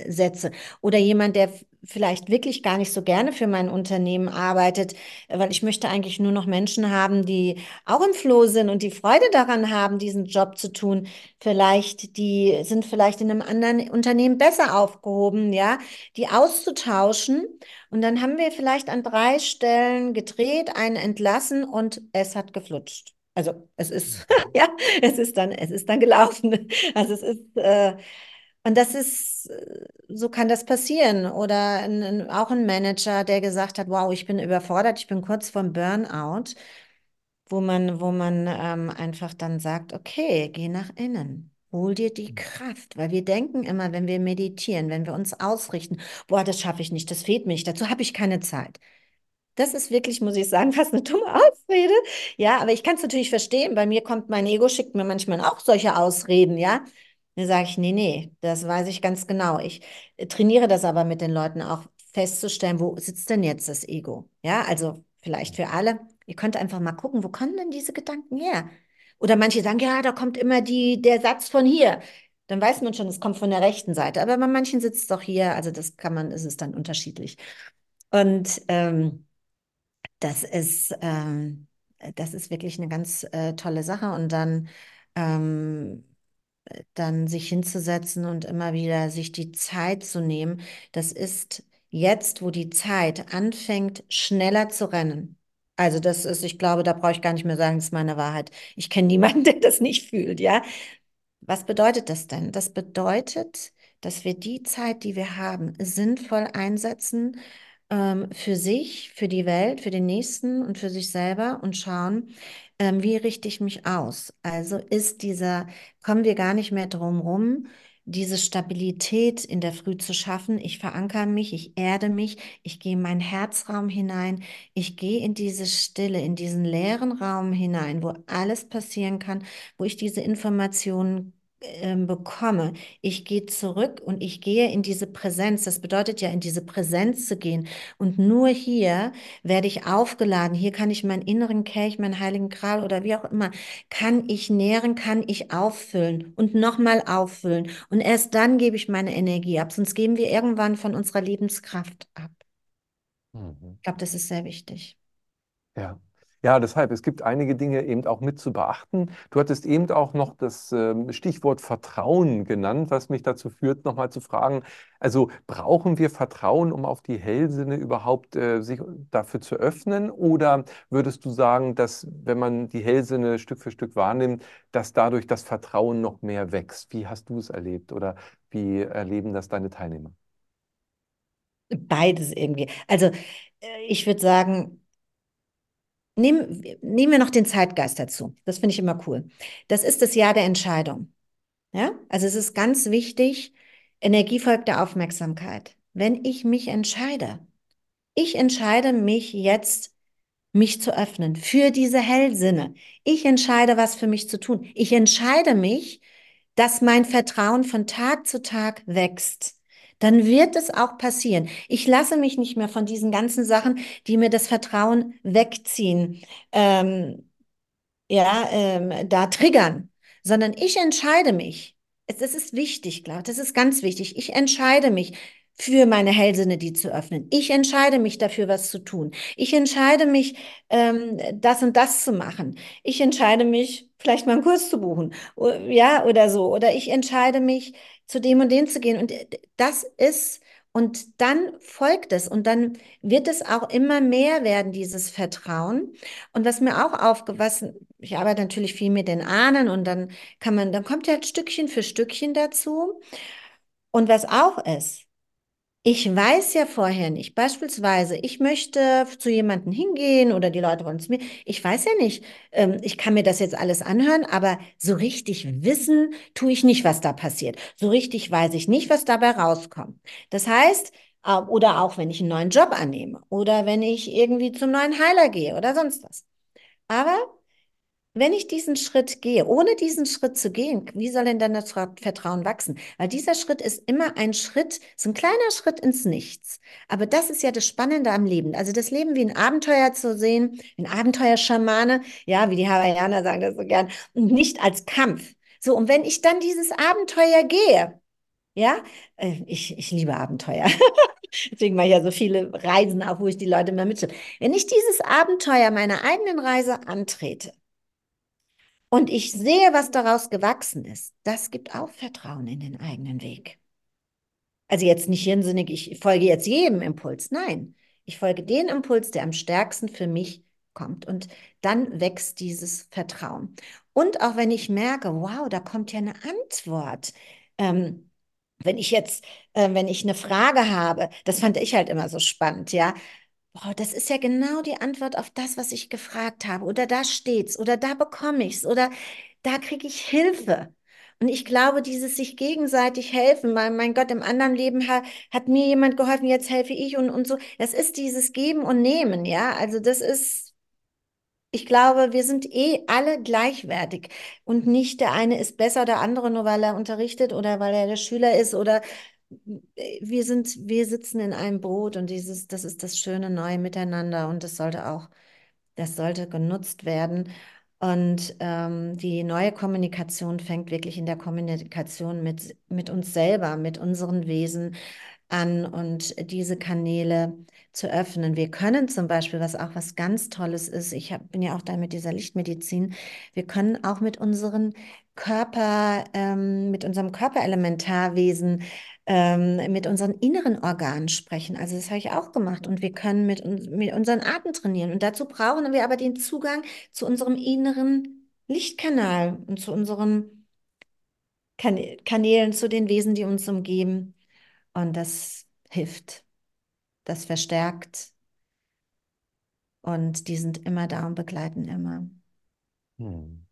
setze? Oder jemand, der vielleicht wirklich gar nicht so gerne für mein Unternehmen arbeitet, weil ich möchte eigentlich nur noch Menschen haben, die auch im Floh sind und die Freude daran haben, diesen Job zu tun. Vielleicht, die sind vielleicht in einem anderen Unternehmen besser aufgehoben, ja, die auszutauschen. Und dann haben wir vielleicht an drei Stellen gedreht, einen entlassen und es hat geflutscht. Also es ist, (laughs) ja, es ist dann, es ist dann gelaufen. Also es ist, äh, und das ist, äh, so kann das passieren. Oder ein, ein, auch ein Manager, der gesagt hat, wow, ich bin überfordert, ich bin kurz vorm Burnout, wo man, wo man ähm, einfach dann sagt, okay, geh nach innen. Hol dir die Kraft, weil wir denken immer, wenn wir meditieren, wenn wir uns ausrichten, boah, das schaffe ich nicht, das fehlt mir dazu habe ich keine Zeit. Das ist wirklich, muss ich sagen, (laughs) fast eine dumme Ausrede. Ja, aber ich kann es natürlich verstehen. Bei mir kommt mein Ego, schickt mir manchmal auch solche Ausreden, ja. Dann sage ich, nee, nee, das weiß ich ganz genau. Ich äh, trainiere das aber mit den Leuten auch festzustellen, wo sitzt denn jetzt das Ego? Ja, also vielleicht für alle. Ihr könnt einfach mal gucken, wo kommen denn diese Gedanken her? Oder manche sagen, ja, da kommt immer die, der Satz von hier. Dann weiß man schon, es kommt von der rechten Seite. Aber bei manchen sitzt es doch hier. Also das kann man, ist es dann unterschiedlich. Und ähm, das ist, ähm, das ist wirklich eine ganz äh, tolle Sache. Und dann, ähm, dann sich hinzusetzen und immer wieder sich die Zeit zu nehmen. Das ist jetzt, wo die Zeit anfängt, schneller zu rennen. Also das ist, ich glaube, da brauche ich gar nicht mehr sagen, das ist meine Wahrheit. Ich kenne niemanden, (laughs) der das nicht fühlt, ja. Was bedeutet das denn? Das bedeutet, dass wir die Zeit, die wir haben, sinnvoll einsetzen ähm, für sich, für die Welt, für den Nächsten und für sich selber und schauen, ähm, wie richte ich mich aus? Also ist dieser, kommen wir gar nicht mehr drum rum, diese Stabilität in der Früh zu schaffen. Ich verankere mich, ich erde mich, ich gehe in meinen Herzraum hinein, ich gehe in diese Stille, in diesen leeren Raum hinein, wo alles passieren kann, wo ich diese Informationen bekomme. Ich gehe zurück und ich gehe in diese Präsenz. Das bedeutet ja, in diese Präsenz zu gehen. Und nur hier werde ich aufgeladen. Hier kann ich meinen inneren Kelch, meinen heiligen Gral oder wie auch immer, kann ich nähren, kann ich auffüllen und nochmal auffüllen. Und erst dann gebe ich meine Energie ab. Sonst geben wir irgendwann von unserer Lebenskraft ab. Mhm. Ich glaube, das ist sehr wichtig. Ja. Ja, deshalb, es gibt einige Dinge eben auch mit zu beachten. Du hattest eben auch noch das ähm, Stichwort Vertrauen genannt, was mich dazu führt, nochmal zu fragen, also brauchen wir Vertrauen, um auf die Hellsinne überhaupt äh, sich dafür zu öffnen? Oder würdest du sagen, dass wenn man die Hellsinne Stück für Stück wahrnimmt, dass dadurch das Vertrauen noch mehr wächst? Wie hast du es erlebt oder wie erleben das deine Teilnehmer? Beides irgendwie. Also äh, ich würde sagen, Nehmen, nehmen wir noch den Zeitgeist dazu. Das finde ich immer cool. Das ist das Jahr der Entscheidung. Ja, also es ist ganz wichtig, Energie folgt der Aufmerksamkeit. Wenn ich mich entscheide, ich entscheide mich jetzt, mich zu öffnen für diese Hellsinne. Ich entscheide, was für mich zu tun. Ich entscheide mich, dass mein Vertrauen von Tag zu Tag wächst dann wird es auch passieren. Ich lasse mich nicht mehr von diesen ganzen Sachen, die mir das Vertrauen wegziehen, ähm, ja, ähm, da triggern, sondern ich entscheide mich. Es, es ist wichtig, ich, das ist ganz wichtig. Ich entscheide mich für meine Hellsinne, die zu öffnen. Ich entscheide mich dafür, was zu tun. Ich entscheide mich, ähm, das und das zu machen. Ich entscheide mich, vielleicht mal einen Kurs zu buchen, ja, oder so. Oder ich entscheide mich, zu dem und dem zu gehen. Und äh, das ist, und dann folgt es und dann wird es auch immer mehr werden, dieses Vertrauen. Und was mir auch aufgewachsen, ich arbeite natürlich viel mit den Ahnen und dann kann man, dann kommt ja Stückchen für Stückchen dazu. Und was auch ist, ich weiß ja vorher nicht. Beispielsweise, ich möchte zu jemandem hingehen oder die Leute wollen zu mir. Ich weiß ja nicht. Ähm, ich kann mir das jetzt alles anhören, aber so richtig wissen tue ich nicht, was da passiert. So richtig weiß ich nicht, was dabei rauskommt. Das heißt, äh, oder auch wenn ich einen neuen Job annehme oder wenn ich irgendwie zum neuen Heiler gehe oder sonst was. Aber wenn ich diesen Schritt gehe, ohne diesen Schritt zu gehen, wie soll denn dann das Vertrauen wachsen? Weil dieser Schritt ist immer ein Schritt, ist ein kleiner Schritt ins Nichts. Aber das ist ja das Spannende am Leben. Also das Leben wie ein Abenteuer zu sehen, ein Abenteuerschamane, ja, wie die Hawaiianer sagen das so gern, und nicht als Kampf. So, und wenn ich dann dieses Abenteuer gehe, ja, äh, ich, ich liebe Abenteuer. (laughs) Deswegen mache ich ja so viele Reisen auch, wo ich die Leute immer mitschleppe. Wenn ich dieses Abenteuer meiner eigenen Reise antrete, und ich sehe, was daraus gewachsen ist, das gibt auch Vertrauen in den eigenen Weg. Also jetzt nicht hirnsinnig, ich folge jetzt jedem Impuls. Nein, ich folge den Impuls, der am stärksten für mich kommt. Und dann wächst dieses Vertrauen. Und auch wenn ich merke, wow, da kommt ja eine Antwort. Ähm, wenn ich jetzt, äh, wenn ich eine Frage habe, das fand ich halt immer so spannend, ja boah, das ist ja genau die Antwort auf das, was ich gefragt habe. Oder da steht's, oder da bekomme ich's, oder da kriege ich Hilfe. Und ich glaube, dieses sich gegenseitig helfen, weil mein Gott, im anderen Leben hat, hat mir jemand geholfen, jetzt helfe ich und, und so. Das ist dieses Geben und Nehmen, ja. Also das ist, Ich glaube, wir sind eh alle gleichwertig und nicht der eine ist besser, der andere nur weil er unterrichtet oder weil er der Schüler ist oder wir sind, wir sitzen in einem Boot und dieses, das ist das schöne neue Miteinander und das sollte auch, das sollte genutzt werden. Und ähm, die neue Kommunikation fängt wirklich in der Kommunikation mit, mit uns selber, mit unseren Wesen an und diese Kanäle zu öffnen. Wir können zum Beispiel, was auch was ganz Tolles ist, ich hab, bin ja auch da mit dieser Lichtmedizin, wir können auch mit unseren Körper, ähm, mit unserem Körperelementarwesen, ähm, mit unseren inneren Organen sprechen. Also das habe ich auch gemacht und wir können mit, mit unseren Atem trainieren. Und dazu brauchen wir aber den Zugang zu unserem inneren Lichtkanal und zu unseren kan Kanälen, zu den Wesen, die uns umgeben. Und das hilft, das verstärkt. Und die sind immer da und begleiten immer. Hm.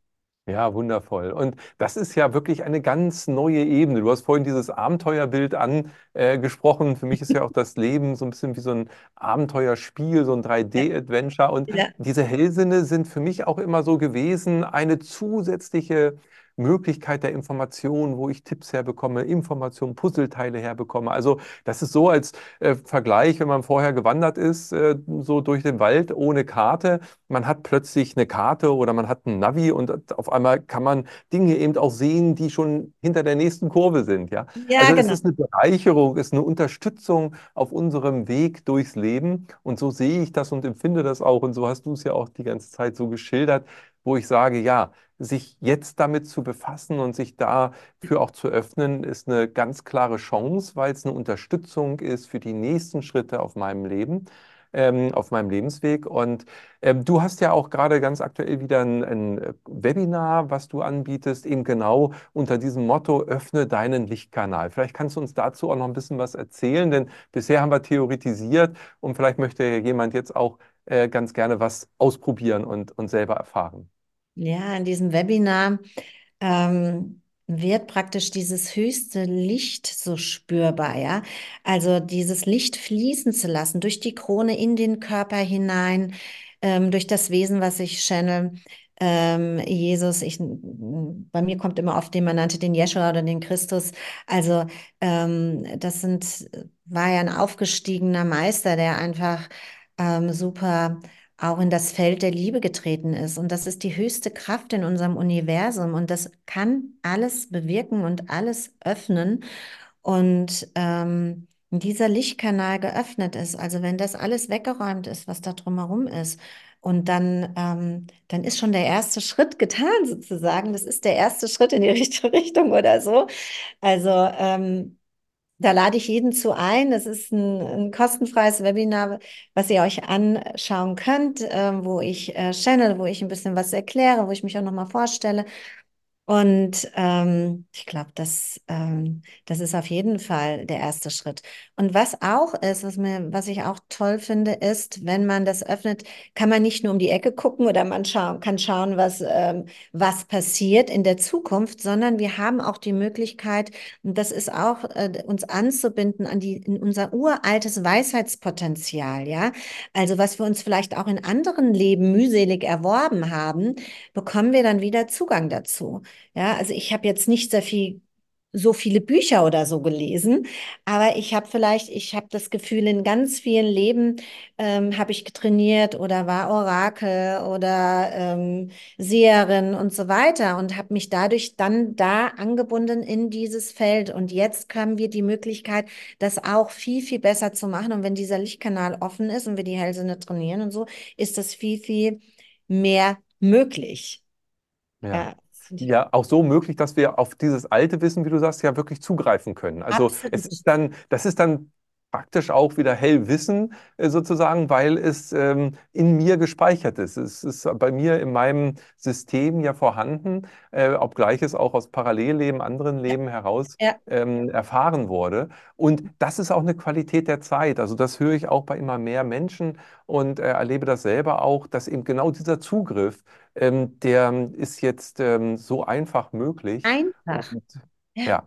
Ja, wundervoll. Und das ist ja wirklich eine ganz neue Ebene. Du hast vorhin dieses Abenteuerbild angesprochen. Für mich ist ja auch das Leben so ein bisschen wie so ein Abenteuerspiel, so ein 3D-Adventure. Und Ja. diese Hellsinne sind für mich auch immer so gewesen, eine zusätzliche Möglichkeit der Information, wo ich Tipps herbekomme, Informationen, Puzzleteile herbekomme. Also das ist so als äh, Vergleich, wenn man vorher gewandert ist, äh, so durch den Wald ohne Karte. Man hat plötzlich eine Karte oder man hat ein Navi und auf einmal kann man Dinge eben auch sehen, die schon hinter der nächsten Kurve sind. Ja? Ja, Also es genau. ist eine Bereicherung, es ist eine Unterstützung auf unserem Weg durchs Leben. Und so sehe ich das und empfinde das auch. Und so hast du es ja auch die ganze Zeit so geschildert, wo ich sage, ja, sich jetzt damit zu befassen und sich dafür auch zu öffnen, ist eine ganz klare Chance, weil es eine Unterstützung ist für die nächsten Schritte auf meinem Leben, ähm, auf meinem Lebensweg. Und ähm, du hast ja auch gerade ganz aktuell wieder ein, ein Webinar, was du anbietest, eben genau unter diesem Motto, öffne deinen Lichtkanal. Vielleicht kannst du uns dazu auch noch ein bisschen was erzählen, denn bisher haben wir theoretisiert und vielleicht möchte jemand jetzt auch äh, ganz gerne was ausprobieren und, und selber erfahren. Ja, in diesem Webinar ähm, wird praktisch dieses höchste Licht so spürbar, ja. Also dieses Licht fließen zu lassen durch die Krone in den Körper hinein, ähm, durch das Wesen, was ich channel. Ähm, Jesus, ich, bei mir kommt immer oft, den man nannte den Jeschua oder den Christus. Also ähm, das sind, war ja ein aufgestiegener Meister, der einfach ähm, super auch in das Feld der Liebe getreten ist. Und das ist die höchste Kraft in unserem Universum. Und das kann alles bewirken und alles öffnen. Und ähm, dieser Lichtkanal geöffnet ist, also wenn das alles weggeräumt ist, was da drumherum ist, und dann, ähm, dann ist schon der erste Schritt getan, sozusagen. Das ist der erste Schritt in die (laughs) richtige Richtung oder so. Also ähm, da lade ich jeden zu ein. Das ist ein, ein kostenfreies Webinar, was ihr euch anschauen könnt, äh, wo ich äh, channel, wo ich ein bisschen was erkläre, wo ich mich auch nochmal vorstelle. Und ähm, ich glaube, das, ähm, das ist auf jeden Fall der erste Schritt. Und was auch ist, was mir, was ich auch toll finde, ist, wenn man das öffnet, kann man nicht nur um die Ecke gucken oder man scha kann schauen, was, ähm, was passiert in der Zukunft, sondern wir haben auch die Möglichkeit, und das ist auch, äh, uns anzubinden an die, in unser uraltes Weisheitspotenzial, ja. Also was wir uns vielleicht auch in anderen Leben mühselig erworben haben, bekommen wir dann wieder Zugang dazu. Ja, also ich habe jetzt nicht sehr viel, so viele Bücher oder so gelesen, aber ich habe vielleicht, ich habe das Gefühl, in ganz vielen Leben ähm, habe ich trainiert oder war Orakel oder ähm, Seherin und so weiter und habe mich dadurch dann da angebunden in dieses Feld. Und jetzt haben wir die Möglichkeit, das auch viel, viel besser zu machen. Und wenn dieser Lichtkanal offen ist und wir die Hellsinne trainieren und so, ist das viel, viel mehr möglich. Ja. Ja, Ja, auch so möglich, dass wir auf dieses alte Wissen, wie du sagst, ja wirklich zugreifen können. Also es absolut. ist dann, das ist dann praktisch auch wieder Hellwissen äh, sozusagen, weil es ähm, in mir gespeichert ist. Es ist bei mir in meinem System ja vorhanden, äh, obgleich es auch aus Parallelleben, anderen Leben heraus ja, ähm, erfahren wurde. Und das ist auch eine Qualität der Zeit. Also das höre ich auch bei immer mehr Menschen und äh, erlebe das selber auch, dass eben genau dieser Zugriff, ähm, der ist jetzt so einfach möglich. einfach. Und Ja,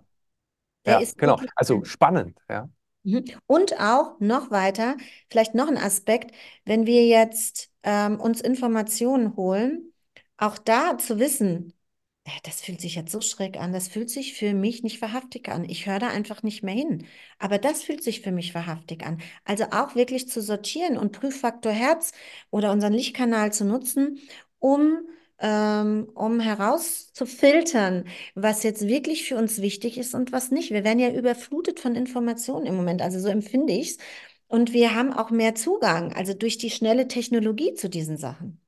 ja, ja, ist genau. Also spannend, ja. Mhm. Und auch noch weiter, vielleicht noch ein Aspekt, wenn wir jetzt ähm, uns Informationen holen, auch da zu wissen, das fühlt sich jetzt so schräg an, das fühlt sich für mich nicht wahrhaftig an. Ich höre da einfach nicht mehr hin. Aber das fühlt sich für mich wahrhaftig an. Also auch wirklich zu sortieren und Prüffaktor Herz oder unseren Lichtkanal zu nutzen, um, ähm, um herauszufiltern, was jetzt wirklich für uns wichtig ist und was nicht. Wir werden ja überflutet von Informationen im Moment, also so empfinde ich es. Und wir haben auch mehr Zugang, also durch die schnelle Technologie zu diesen Sachen.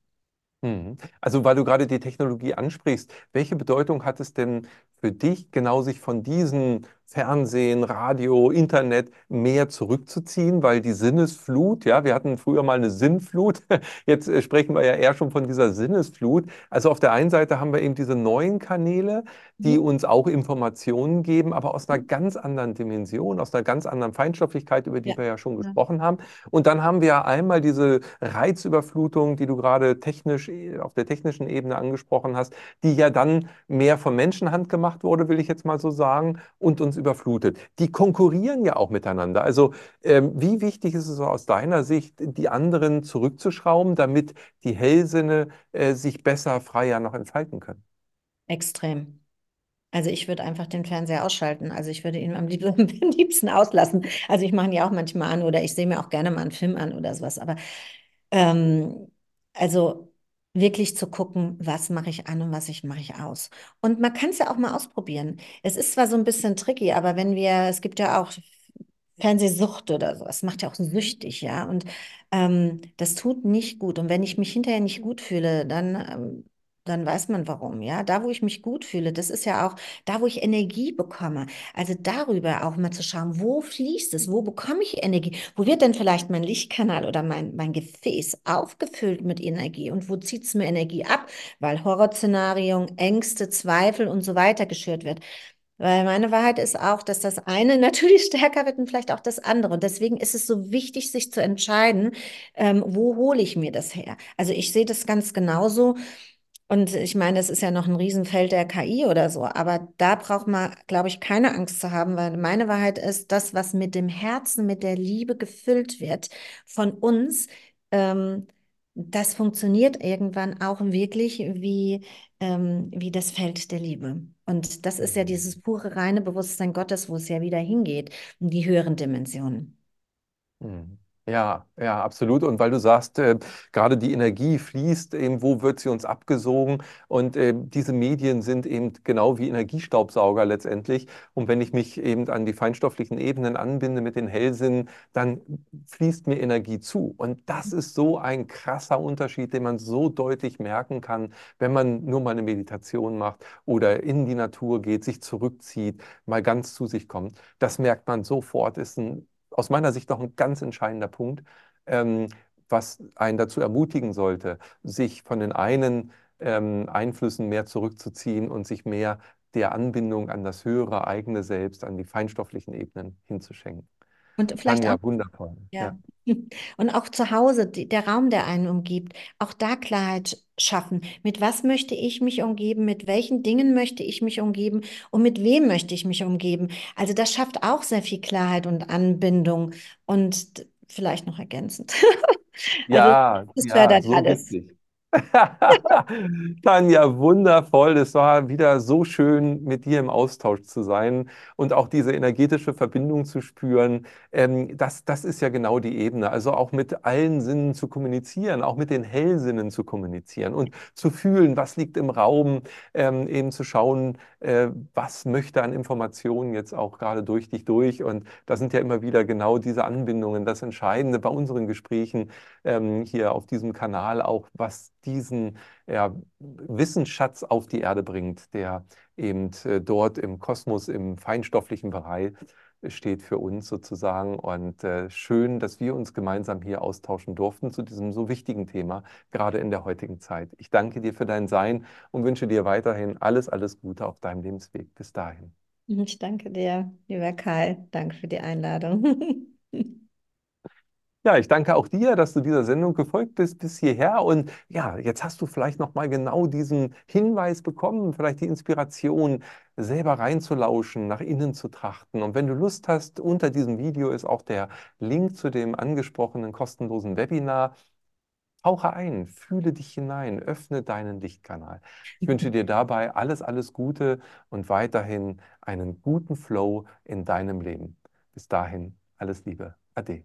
Mhm. Also, weil du gerade die Technologie ansprichst, welche Bedeutung hat es denn für dich, genau sich von diesen Fernsehen, Radio, Internet mehr zurückzuziehen, weil die Sinnesflut, ja, wir hatten früher mal eine Sinnflut, (laughs) jetzt äh, sprechen wir ja eher schon von dieser Sinnesflut. Also auf der einen Seite haben wir eben diese neuen Kanäle, die mhm. uns auch Informationen geben, aber aus einer ganz anderen Dimension, aus einer ganz anderen Feinstofflichkeit, über die ja. wir ja schon gesprochen haben. Und dann haben wir ja einmal diese Reizüberflutung, die du gerade technisch auf der technischen Ebene angesprochen hast, die ja dann mehr von Menschenhand gemacht wurde, will ich jetzt mal so sagen, und uns überflutet. Die konkurrieren ja auch miteinander. Also ähm, wie wichtig ist es aus deiner Sicht, die anderen zurückzuschrauben, damit die Hellsinne äh, sich besser, freier noch entfalten können? Extrem. Also ich würde einfach den Fernseher ausschalten. Also ich würde ihn am liebsten, (laughs) am liebsten auslassen. Also ich mache ihn ja auch manchmal an oder ich sehe mir auch gerne mal einen Film an oder sowas. Aber ähm, also wirklich zu gucken, was mache ich an und was ich mache ich aus. Und man kann es ja auch mal ausprobieren. Es ist zwar so ein bisschen tricky, aber wenn wir, es gibt ja auch Fernsehsucht oder so, es macht ja auch süchtig, ja. Und ähm, das tut nicht gut. Und wenn ich mich hinterher nicht gut fühle, dann ähm, dann weiß man warum, ja. Da, wo ich mich gut fühle, das ist ja auch da, wo ich Energie bekomme. Also darüber auch mal zu schauen, wo fließt es, wo bekomme ich Energie, wo wird denn vielleicht mein Lichtkanal oder mein, mein Gefäß aufgefüllt mit Energie und wo zieht es mir Energie ab, weil Horrorszenarien, Ängste, Zweifel und so weiter geschürt wird. Weil meine Wahrheit ist auch, dass das eine (laughs) natürlich stärker wird und vielleicht auch das andere. Und deswegen ist es so wichtig, sich zu entscheiden, ähm, wo hole ich mir das her? Also ich sehe das ganz genauso. Und ich meine, es ist ja noch ein Riesenfeld der KI oder so, aber da braucht man, glaube ich, keine Angst zu haben, weil meine Wahrheit ist, das, was mit dem Herzen, mit der Liebe gefüllt wird von uns, ähm, das funktioniert irgendwann auch wirklich wie, ähm, wie das Feld der Liebe. Und das ist ja dieses pure, reine Bewusstsein Gottes, wo es ja wieder hingeht, in die höheren Dimensionen. Mhm. Ja, ja, absolut. Und weil du sagst, äh, gerade die Energie fließt, eben, wo wird sie uns abgesogen? Und äh, diese Medien sind eben genau wie Energiestaubsauger letztendlich. Und wenn ich mich eben an die feinstofflichen Ebenen anbinde mit den Hellsinnen, dann fließt mir Energie zu. Und das ist so ein krasser Unterschied, den man so deutlich merken kann, wenn man nur mal eine Meditation macht oder in die Natur geht, sich zurückzieht, mal ganz zu sich kommt. Das merkt man sofort, ist ein aus meiner Sicht noch ein ganz entscheidender Punkt, ähm, was einen dazu ermutigen sollte, sich von den einen ähm, Einflüssen mehr zurückzuziehen und sich mehr der Anbindung an das höhere eigene Selbst, an die feinstofflichen Ebenen hinzuschenken. Und vielleicht Tanja, auch, wundervoll. ja. (laughs) Und auch zu Hause, die, der Raum, der einen umgibt, auch da Klarheit schaffen. Mit was möchte ich mich umgeben? Mit welchen Dingen möchte ich mich umgeben? Und mit wem möchte ich mich umgeben? Also das schafft auch sehr viel Klarheit und Anbindung und vielleicht noch ergänzend. (laughs) Also ja, das fördert ja, so alles. Richtig. (laughs) Tanja, wundervoll. Es war wieder so schön, mit dir im Austausch zu sein und auch diese energetische Verbindung zu spüren. Ähm, das, das ist ja genau die Ebene. Also auch mit allen Sinnen zu kommunizieren, auch mit den Hellsinnen zu kommunizieren und zu fühlen, was liegt im Raum, ähm, eben zu schauen, äh, was möchte an Informationen jetzt auch gerade durch dich durch. Und da sind ja immer wieder genau diese Anbindungen das Entscheidende bei unseren Gesprächen ähm, hier auf diesem Kanal auch, was diesen ja, Wissensschatz auf die Erde bringt, der eben äh, dort im Kosmos, im feinstofflichen Bereich steht für uns sozusagen. Und äh, schön, dass wir uns gemeinsam hier austauschen durften zu diesem so wichtigen Thema, gerade in der heutigen Zeit. Ich danke dir für dein Sein und wünsche dir weiterhin alles, alles Gute auf deinem Lebensweg. Bis dahin. Ich danke dir, lieber Karl. Danke für die Einladung. (laughs) Ja, ich danke auch dir, dass du dieser Sendung gefolgt bist bis hierher. Und ja, jetzt hast du vielleicht noch mal genau diesen Hinweis bekommen, vielleicht die Inspiration, selber reinzulauschen, nach innen zu trachten. Und wenn du Lust hast, unter diesem Video ist auch der Link zu dem angesprochenen kostenlosen Webinar Tauche ein, fühle dich hinein, öffne deinen Lichtkanal. Ich wünsche (laughs) dir dabei alles, alles Gute und weiterhin einen guten Flow in deinem Leben. Bis dahin, alles Liebe. Ade.